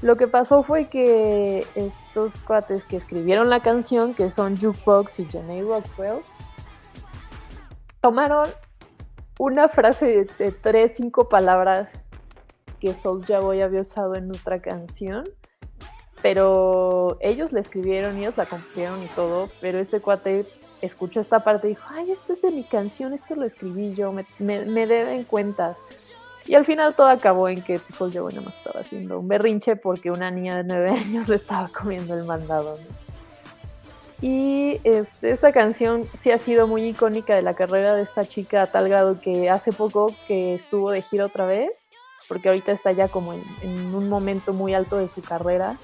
Lo que pasó fue que estos cuates que escribieron la canción, que son Jukebox y Jenny Rockwell, tomaron una frase de, tres, cinco palabras que Soulja Boy había usado en otra canción, pero ellos la escribieron, ellos la compusieron y todo, pero este cuate escuchó esta parte y dijo, ay, esto es de mi canción, esto lo escribí yo, me, me deben cuentas. Y al final todo acabó en que Soulja Boy nada más estaba haciendo un berrinche porque una niña de nueve [laughs] años le estaba comiendo el mandado. Y este, esta canción sí ha sido muy icónica de la carrera de esta chica a tal grado que hace poco que estuvo de gira otra vez, porque ahorita está ya como en, un momento muy alto de su carrera.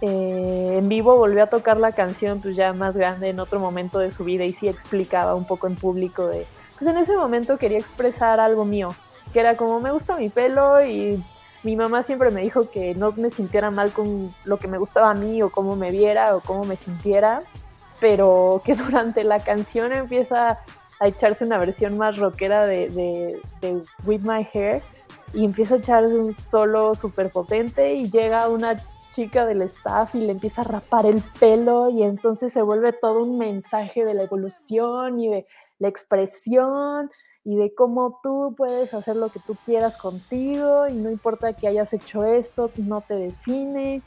Eh, en vivo volvió a tocar la canción pues ya más grande en otro momento de su vida y sí explicaba un poco en público de, pues en ese momento quería expresar algo mío, que era como me gusta mi pelo y mi mamá siempre me dijo que no me sintiera mal con lo que me gustaba a mí o cómo me viera o cómo me sintiera, pero que [laughs] durante la canción empieza a echarse una versión más rockera de, de, With My Hair y empieza a echarse un solo súper potente y llega una chica del staff y le empieza a rapar el pelo y entonces se vuelve todo un mensaje de la evolución y de la expresión y de cómo tú puedes hacer lo que tú quieras contigo y no importa que hayas hecho esto, no te define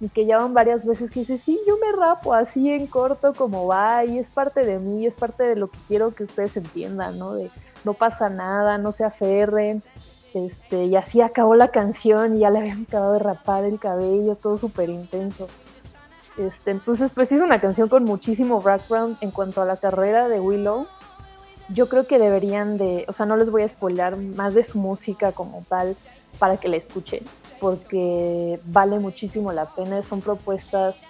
y que ya van varias veces que dices, sí, yo me rapo así en corto como va y es parte de mí, es parte de lo que quiero que ustedes entiendan, ¿no? De no pasa nada, no se aferren, este, y así acabó la canción y ya le habían acabado de rapar el cabello, todo súper intenso. Este, entonces, pues es una canción con muchísimo background en cuanto a la carrera de Willow. Yo creo que deberían de, o sea, no les voy a spoiler más de su música como tal para que la escuchen, porque vale muchísimo la pena, son propuestas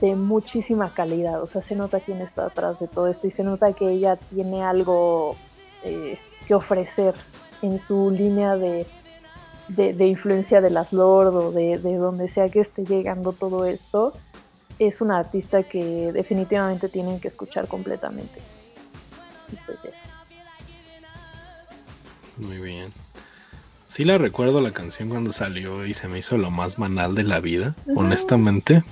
de muchísima calidad, o sea, se nota quién está atrás de todo esto y se nota que ella tiene algo eh, que ofrecer en su línea de, de, influencia de las Lord o de, de donde sea que esté llegando todo esto, es una artista que definitivamente tienen que escuchar completamente. Y pues eso. Muy bien. Sí la recuerdo la canción cuando salió y se me hizo lo más banal de la vida, honestamente.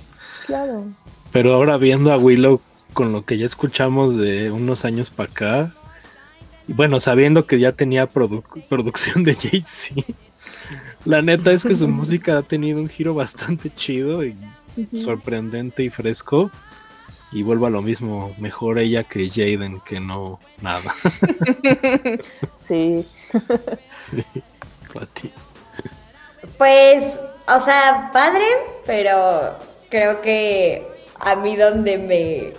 Claro. Pero ahora viendo a Willow con lo que ya escuchamos de unos años para acá, y bueno, sabiendo que ya tenía producción de Jay-Z, la neta es que su música ha tenido un giro bastante chido y sorprendente y fresco. Y vuelvo a lo mismo, mejor ella que Jaden, que no nada. [laughs] sí. sí, Pues, o sea, padre, pero creo que a mí donde me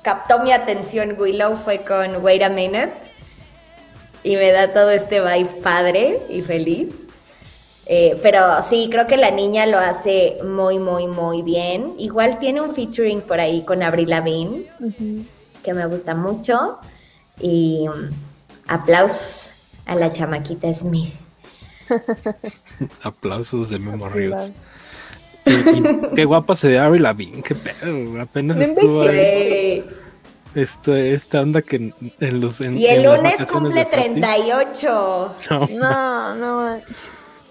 captó mi atención Willow fue con Wait a Minute. Y me da todo este vibe padre y feliz. Eh, pero sí, creo que la niña lo hace muy, muy, muy bien. Igual tiene un featuring por ahí con Avril Lavigne, que me gusta mucho. Y um, aplausos a la chamaquita Smith. [laughs] Aplausos de Memo Ríos. qué guapa se ve Avril Lavigne, qué pedo. Apenas estuvo ahí. Esto, esta onda que en, los. y el lunes cumple 38. No, no, no.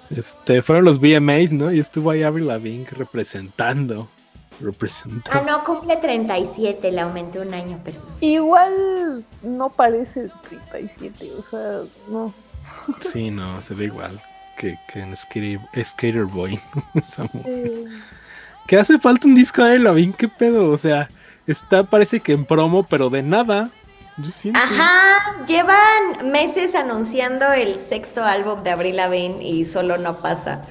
Este, fueron los VMAs, ¿no? Y estuvo ahí Avril Lavigne representando. Representando. Ah, no, cumple 37, le aumenté un año, pero. Igual no parece 37, o sea, no. Sí, no, se ve igual que, que en Skater, Boy. [laughs] Que hace falta un disco de Avril Lavigne, ¿qué pedo? O sea, está, parece que en promo, pero de nada. Ajá, llevan meses anunciando el sexto álbum de Abril Lavigne y solo no pasa.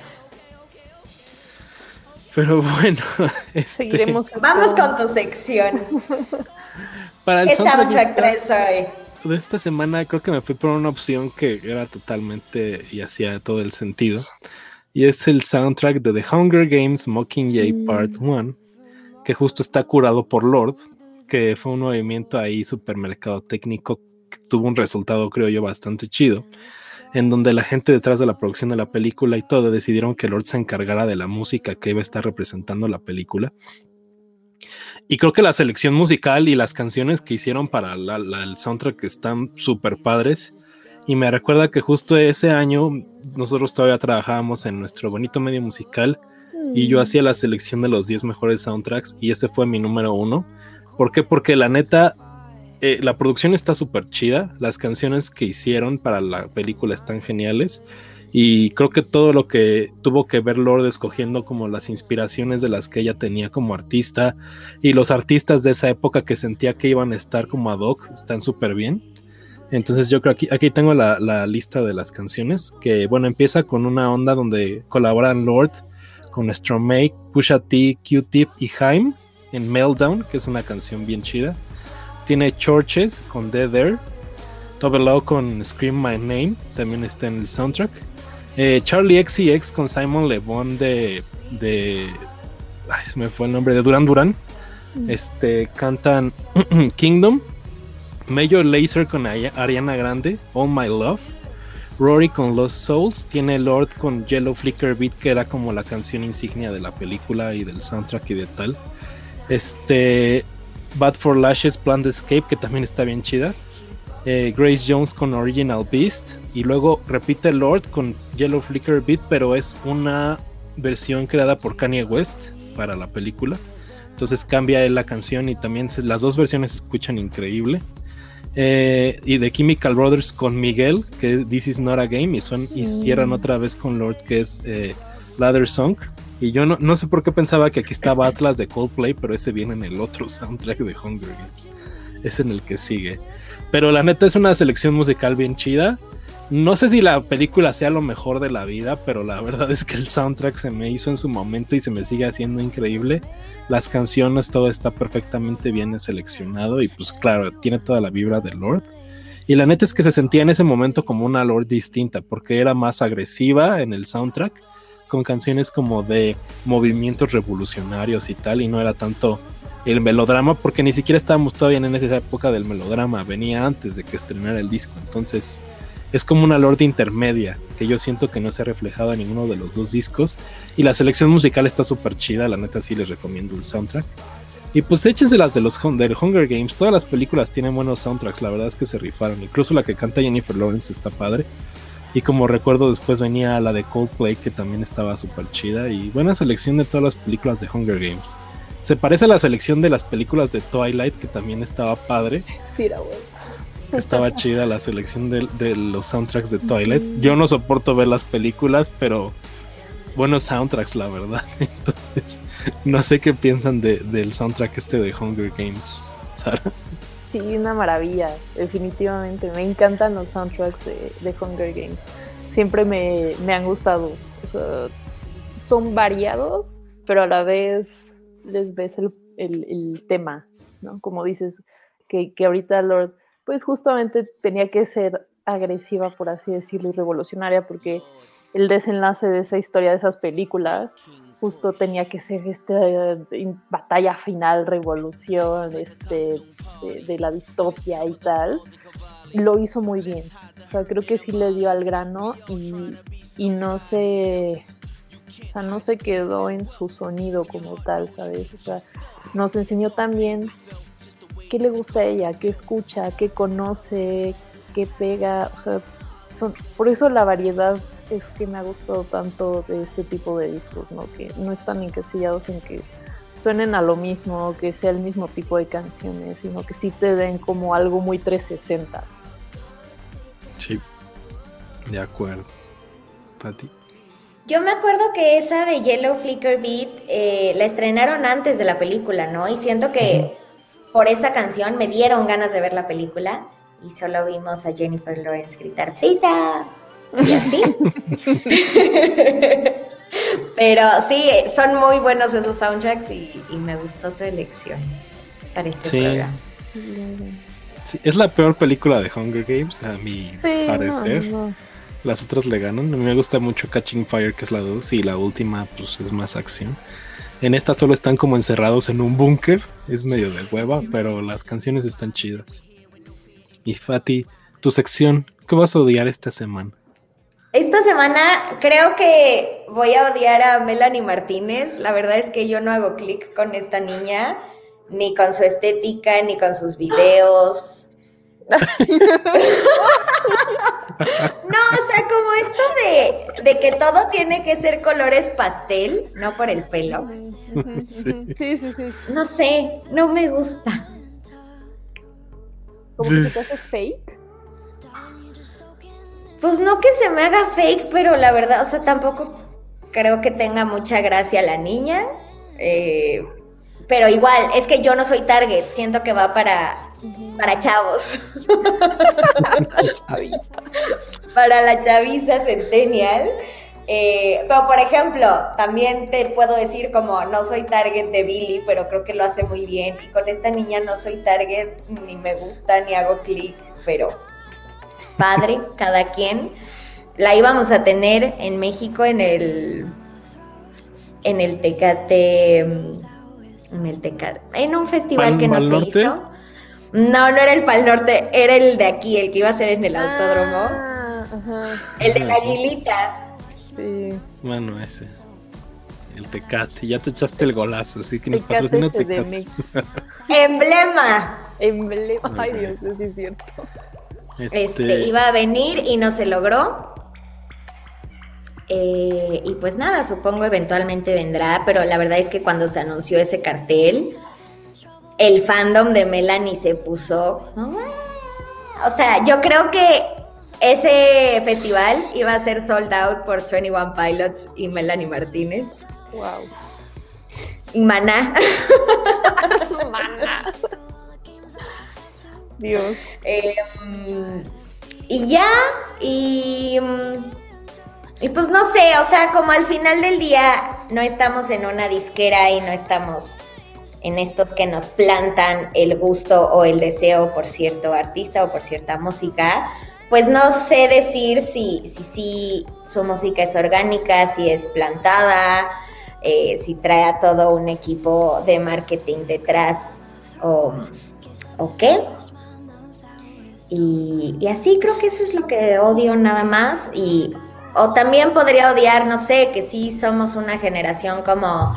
Pero bueno, [laughs] este... seguiremos. Vamos con tu sección. [laughs] Para el ¿Qué soundtrack, hoy? De esta semana creo que me fui por una opción que era totalmente y hacía todo el sentido. Y es el soundtrack de The Hunger Games Mockingjay mm. Part 1, que justo está curado por Lord, que fue un movimiento ahí supermercado técnico tuvo un resultado, creo yo, bastante chido, en donde la gente detrás de la producción de la película y todo decidieron que Lord se encargara de la música que iba a estar representando la película. Y creo que la selección musical y las canciones que hicieron para el soundtrack están súper padres. Y me recuerda que justo ese año nosotros todavía trabajábamos en nuestro bonito medio musical y yo hacía la selección de los 10 mejores soundtracks y ese fue mi número uno. ¿Por qué? Porque la neta, eh, la producción está súper chida, las canciones que hicieron para la película están geniales y creo que todo lo que tuvo que ver Lord escogiendo como las inspiraciones de las que ella tenía como artista y los artistas de esa época que sentía que iban a estar como ad hoc están súper bien. Entonces yo creo que aquí, aquí tengo la, la, lista de las canciones que bueno empieza con una onda donde colaboran Lord con Stromae, Pusha T, Q-Tip y Haim en Meltdown, que es una canción bien chida. Tiene Churches con Dead Air. Double con Scream My Name, también está en el soundtrack. Eh, Charlie XCX con Simon Le Bon de, de. Ay, se me fue el nombre, de Duran Duran. Mm. Este, cantan [clears throat] Kingdom. Major Laser con Ariana Grande, All My Love. Rory con Lost Souls. Tiene Lord con Yellow Flicker Beat, que era como la canción insignia de la película y del soundtrack y de tal. Este. Bad for Lashes, Plan Escape, que también está bien chida. Eh, Grace Jones con Original Beast. Y luego repite Lord con Yellow Flicker Beat, pero es una versión creada por Kanye West para la película. Entonces cambia la canción y también las dos versiones se escuchan increíble. Eh, y de Chemical Brothers con Miguel, que es This Is Not a Game, y, son, y cierran otra vez con Lord, que es eh, Ladder Song. Y yo no, no, sé por qué pensaba que aquí estaba Atlas de Coldplay, pero ese viene en el otro soundtrack de Hunger Games. Es en el que sigue. Pero la neta es una selección musical bien chida. No sé si la película sea lo mejor de la vida, pero la verdad es que el soundtrack se me hizo en su momento y se me sigue haciendo increíble. Las canciones, todo está perfectamente bien seleccionado y pues claro, tiene toda la vibra de Lord. Y la neta es que se sentía en ese momento como una Lord distinta, porque era más agresiva en el soundtrack con canciones como de movimientos revolucionarios y tal, y no era tanto el melodrama, porque ni siquiera estábamos todavía en esa época del melodrama, venía antes de que estrenara el disco, entonces es como una lorde intermedia, que yo siento que no se ha reflejado en ninguno de los dos discos. Y la selección musical está súper chida, la neta sí les recomiendo el soundtrack. Y pues échense las de los del Hunger Games, todas las películas tienen buenos soundtracks, la verdad es que se rifaron. Incluso la que canta Jennifer Lawrence está padre. Y como recuerdo después venía la de Coldplay que también estaba súper chida. Y buena selección de todas las películas de Hunger Games. Se parece a la selección de las películas de Twilight que también estaba padre. Sí, era bueno estaba chida la selección de, los soundtracks de Twilight. Yo no soporto ver las películas, pero buenos soundtracks, la verdad. [laughs] Entonces, no sé qué piensan del soundtrack este de Hunger Games, Sara. Sí, una maravilla, definitivamente. Me encantan los soundtracks de, Hunger Games. Siempre me, han gustado. son variados, pero a la vez les ves el, tema, ¿no? Como dices, que, que ahorita Lord pues justamente tenía que ser agresiva, por así decirlo, y revolucionaria, porque el desenlace de esa historia, de esas películas, justo tenía que ser esta batalla final, revolución, este, de, la distopia y tal. Lo hizo muy bien. O sea, creo que sí le dio al grano y, y no se. O sea, no se quedó en su sonido como tal, ¿sabes? O sea, nos enseñó también qué le gusta a ella, qué escucha, qué conoce, qué pega. O sea, son, por eso la variedad es que me ha gustado tanto de este tipo de discos, ¿no? Que no están encasillados en que suenen a lo mismo, que sea el mismo tipo de canciones, sino que sí te den como algo muy 360. Sí, de acuerdo. Pati. Yo me acuerdo que esa de Yellow Flicker Beat eh, la estrenaron antes de la película, ¿no? Y siento que por esa canción me dieron ganas de ver la película y solo vimos a Jennifer Lawrence gritar ¡Tita! Y así. [laughs] Pero sí, son muy buenos esos soundtracks y, me gustó tu elección para este programa. Sí. es la peor película de Hunger Games, a mi parecer. Las otras le ganan. A mí me gusta mucho Catching Fire, que es la 2, y la última, pues es más acción. En esta solo están como encerrados en un búnker. Es medio de hueva, pero las canciones están chidas. Y Fati, tu sección, ¿qué vas a odiar esta semana? Esta semana creo que voy a odiar a Melanie Martínez. La verdad es que yo no hago clic con esta niña, ni con su estética, ni con sus videos. No, o sea, como esto de, que todo tiene que ser colores pastel, no por el pelo. Sí, sí, sí. No sé, no me gusta. ¿Como que te haces fake? Pues no que se me haga fake, pero la verdad, o sea, tampoco creo que tenga mucha gracia la niña. Eh, pero igual, es que yo no soy target, siento que va para para chavos. [laughs] para la chaviza centennial. Eh, pero por ejemplo, también te puedo decir como no soy target de Billy, pero creo que lo hace muy bien. Y con esta niña no soy target, ni me gusta, ni hago clic, pero padre, [laughs] cada quien. La íbamos a tener en México en el en el Tecate en el Tecate, en un festival que no se hizo. No, no era el Pal Norte, era el de aquí, el que iba a ser en el autódromo. Ah, el de la aguilita. Sí. Bueno, ese. El Tecate, ya te echaste el golazo, así que nos patrocina Tecate. Emblema. Emblema, ay Dios, sí es cierto. Este... este... iba a venir y no se logró. Eh, y pues nada, supongo eventualmente vendrá, pero la verdad es que cuando se anunció ese cartel, el fandom de Melanie se puso. O sea, yo creo que ese festival iba a ser sold out por 21 Pilots y Melanie Martínez. Wow. Y Maná. Maná. Dios. Em, y ya, y, y pues no sé, o sea, como al final del día no estamos en una disquera y no estamos en estos que nos plantan el gusto o el deseo por cierto artista o por cierta música, pues no sé decir si, si, su música es orgánica, si es plantada, eh, si trae a todo un equipo de marketing detrás o, o qué. Y, y, así creo que eso es lo que odio nada más. Y, o también podría odiar, no sé, que sí somos una generación como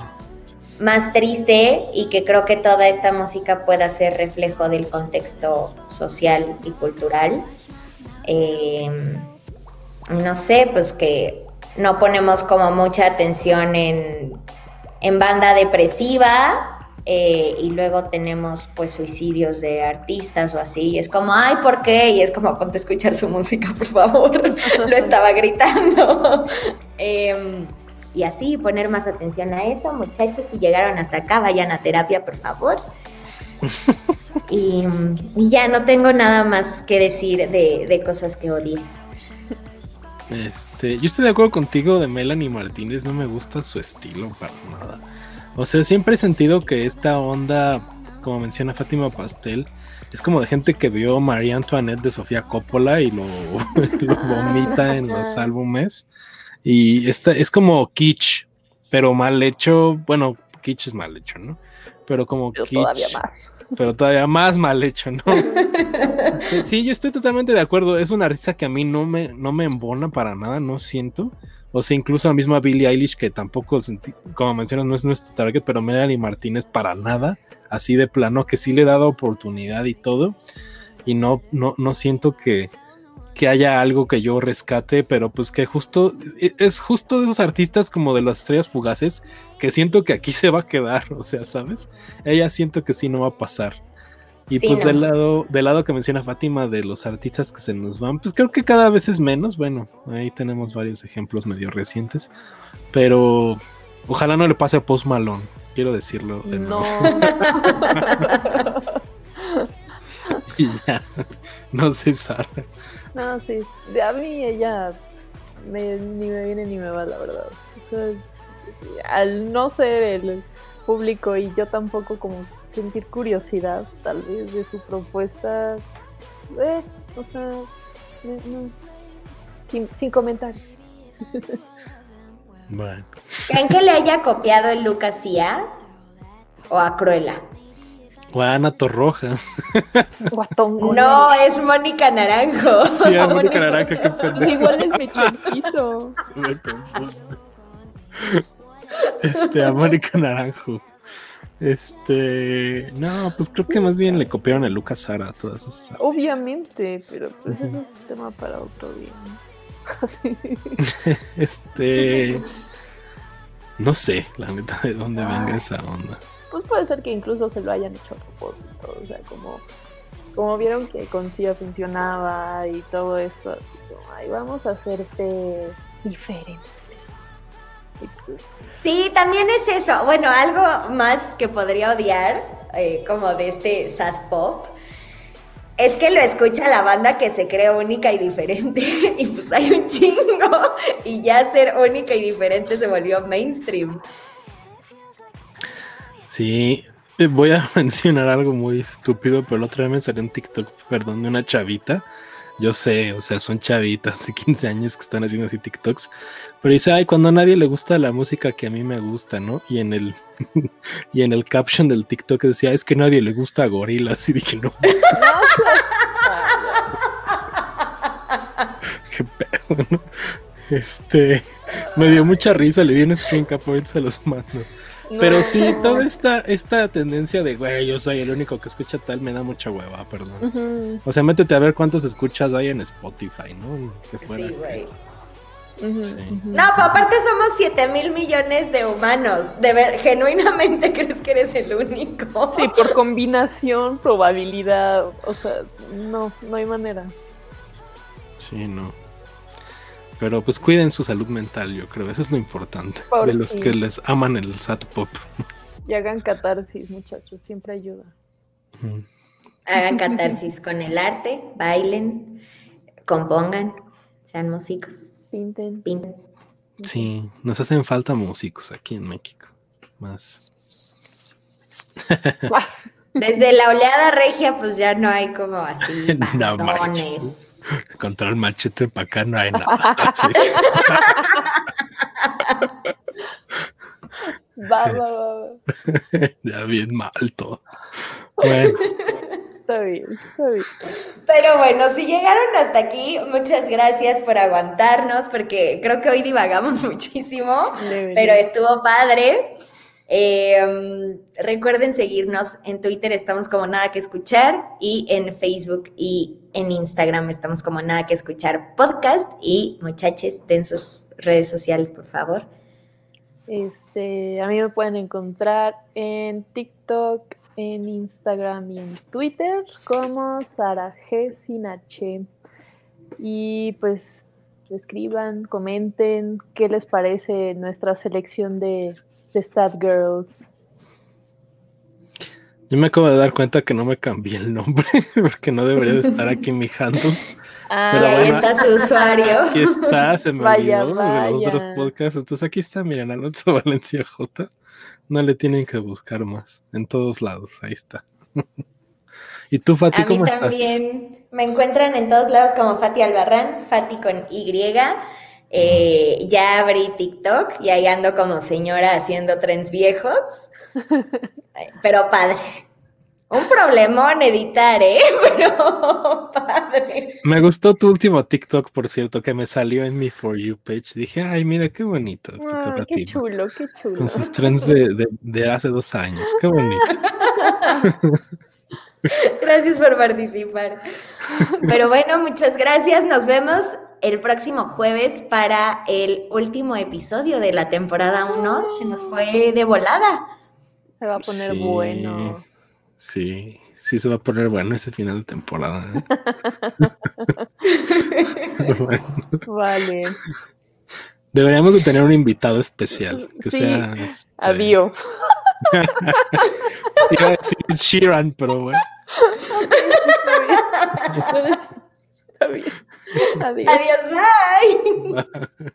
más triste y que creo que toda esta música pueda ser reflejo del contexto social y cultural. Eh, no sé, pues que no ponemos como mucha atención en, en banda depresiva eh, y luego tenemos pues suicidios de artistas o así, y es como, ay, ¿por qué? Y es como, ponte a escuchar su [laughs] música, por favor, [laughs] lo estaba gritando. [laughs] Em, y así, poner más atención a eso, muchachos, si llegaron hasta acá, vayan a terapia, por favor. [laughs] y, ya no tengo nada más que decir de, de cosas que odié. Este, yo estoy de acuerdo contigo de Melanie Martínez, no me gusta su estilo para nada. O sea, siempre he sentido que esta onda, como menciona Fátima Pastel, es como de gente que vio María Antoinette de Sofía Coppola y lo, [laughs] vomita en los álbumes. Y esta es como kitsch, pero mal hecho. Bueno, kitsch es mal hecho, ¿no? Pero como pero Todavía más. Pero todavía más mal hecho, ¿no? sí, yo estoy totalmente de acuerdo. Es una artista que a mí no me, no me embona para nada, no siento. O sea, incluso la misma Billie Eilish, que tampoco, como mencionas, no es nuestro target, pero Melanie Martínez para nada, así de plano, que sí le he dado oportunidad y todo. Y no, no, no siento que, que haya algo que yo rescate, pero pues que justo, e, es justo de esos artistas como de las estrellas fugaces, que siento que aquí [laughs] se va a quedar, o sea, ¿sabes? Ella siento que sí no va a pasar. Y pues del lado, del lado que menciona Fátima de los artistas que se nos van, pues creo que cada vez es menos. Bueno, ahí tenemos varios ejemplos medio recientes. Pero ojalá no le pase a Post Malone, quiero decirlo de nuevo. [laughs] [laughs] y ya, no sé, Sara. No, sí, a mí ella ni me viene ni me va, la verdad. O sea, al no ser el público y yo tampoco como sentir curiosidad tal vez de su propuesta. Eh, o sea, sin, comentarios. Bueno. ¿Creen que le haya copiado el Lucas Cia o a Cruella? O a Ana Torroja. no, es Mónica Naranjo. Sí, [laughs] a Mónica Naranjo, qué Pues igual el pechoncito. Este, a Mónica Naranjo. Este, no, pues creo que más bien le copiaron a Lucas Sara a todas esas. Obviamente, pero pues eso es tema para otro día. [laughs] este, no sé, la neta, de dónde venga esa onda. Pues puede ser que incluso se lo hayan hecho a propósito, o sea, como, como vieron que con CIA funcionaba y todo esto, así como, ay, vamos a hacerte diferente. Pues, sí, también es eso. Bueno, algo más que podría odiar, eh, como de este sad pop, es que lo escucha la banda que se cree única y diferente. [laughs] y pues hay un chingo. Y ya ser única y diferente se volvió mainstream. Sí, voy a [laughs] mencionar algo muy estúpido, pero el otro día me salió un TikTok, perdón, de una chavita yo sé, o sea, son chavitas de [laughs] 15 años que están haciendo así TikToks. Pero dice, ay, cuando a nadie le gusta la música que a mí me gusta, ¿no? Y en el, [laughs] y en el caption del TikTok decía, es que a nadie le gusta a gorilas. Y dije, no. Qué pedo, ¿no? Este, me dio mucha risa, le di un screen cap, se los mando. Pero sí, toda esta, esta tendencia de, güey, yo soy el único que escucha tal, me da mucha hueva, perdón. O sea, métete a ver cuántos escuchas hay en Spotify, ¿no? sí, güey. No, pero aparte somos 7 mil millones de humanos. De ver, genuinamente [laughs] crees que eres el único. Sí, por combinación, probabilidad. O sea, no, no hay manera. Sí, no. Pero pues cuiden su salud mental, yo creo. Eso es lo importante. de los que les aman el sat pop. Y hagan catarsis, muchachos. Siempre ayuda. Hagan catarsis con el arte, bailen, compongan, sean músicos. Pinten. Pinten. Sí, nos hacen falta músicos aquí en México. Más. Desde la oleada regia, pues ya no hay como así [laughs] no, Contra el machete para acá no [laughs] hay nada. va, va, va. [laughs] ya bien mal todo. Bueno. Está bien, está bien. Pero bueno, si llegaron hasta aquí, muchas gracias por aguantarnos, porque creo que hoy divagamos [laughs] muchísimo, pero estuvo padre. Em, recuerden seguirnos en Twitter, estamos como Nada que Escuchar, y en Facebook y en Instagram estamos como Nada que Escuchar Podcast. Y muchachos, den sus redes sociales, por favor. Este, a mí me pueden encontrar en TikTok, en Instagram y en Twitter como Sara G sin. Y pues escriban, comenten qué les parece nuestra selección de, de Stat Girls. Yo me acabo de dar cuenta que no me cambié el nombre [laughs] porque no debería de estar aquí mi handle. [laughs] Ah, ahí está su usuario. Aquí está, se me olvidó de los otros podcasts. Entonces aquí está, miren, Alonso [laughs] Valencia J. No le tienen que buscar más. En todos lados, ahí está. ¿Y tú, Fati, A cómo mí también me encuentran en todos lados como Fati Albarrán, Fati con Y. Eh, ya abrí TikTok y ahí ando como señora haciendo trends viejos. [laughs] Pero padre. Un problemón editar, ¿eh? [laughs] Pero padre. Me gustó tu último TikTok, por cierto, que me salió en mi For You page. Dije, ay, mira, qué bonito. Ah, qué chulo, qué chulo. Con sus trends de, de, hace dos años. Qué bonito. [laughs] Gracias por participar. Pero bueno, muchas gracias. Nos vemos el próximo jueves para el último episodio de la temporada 1. Se nos fue de volada. Se va a poner bueno. Sí, sí se va a poner bueno ese final de temporada. ¿eh? [laughs] Vale. Deberíamos de tener un invitado especial. Que sea. Este... Adiós. [laughs] Iba a decir Sheeran, pero bueno. [laughs] Está bien. Adiós. Adiós, bye.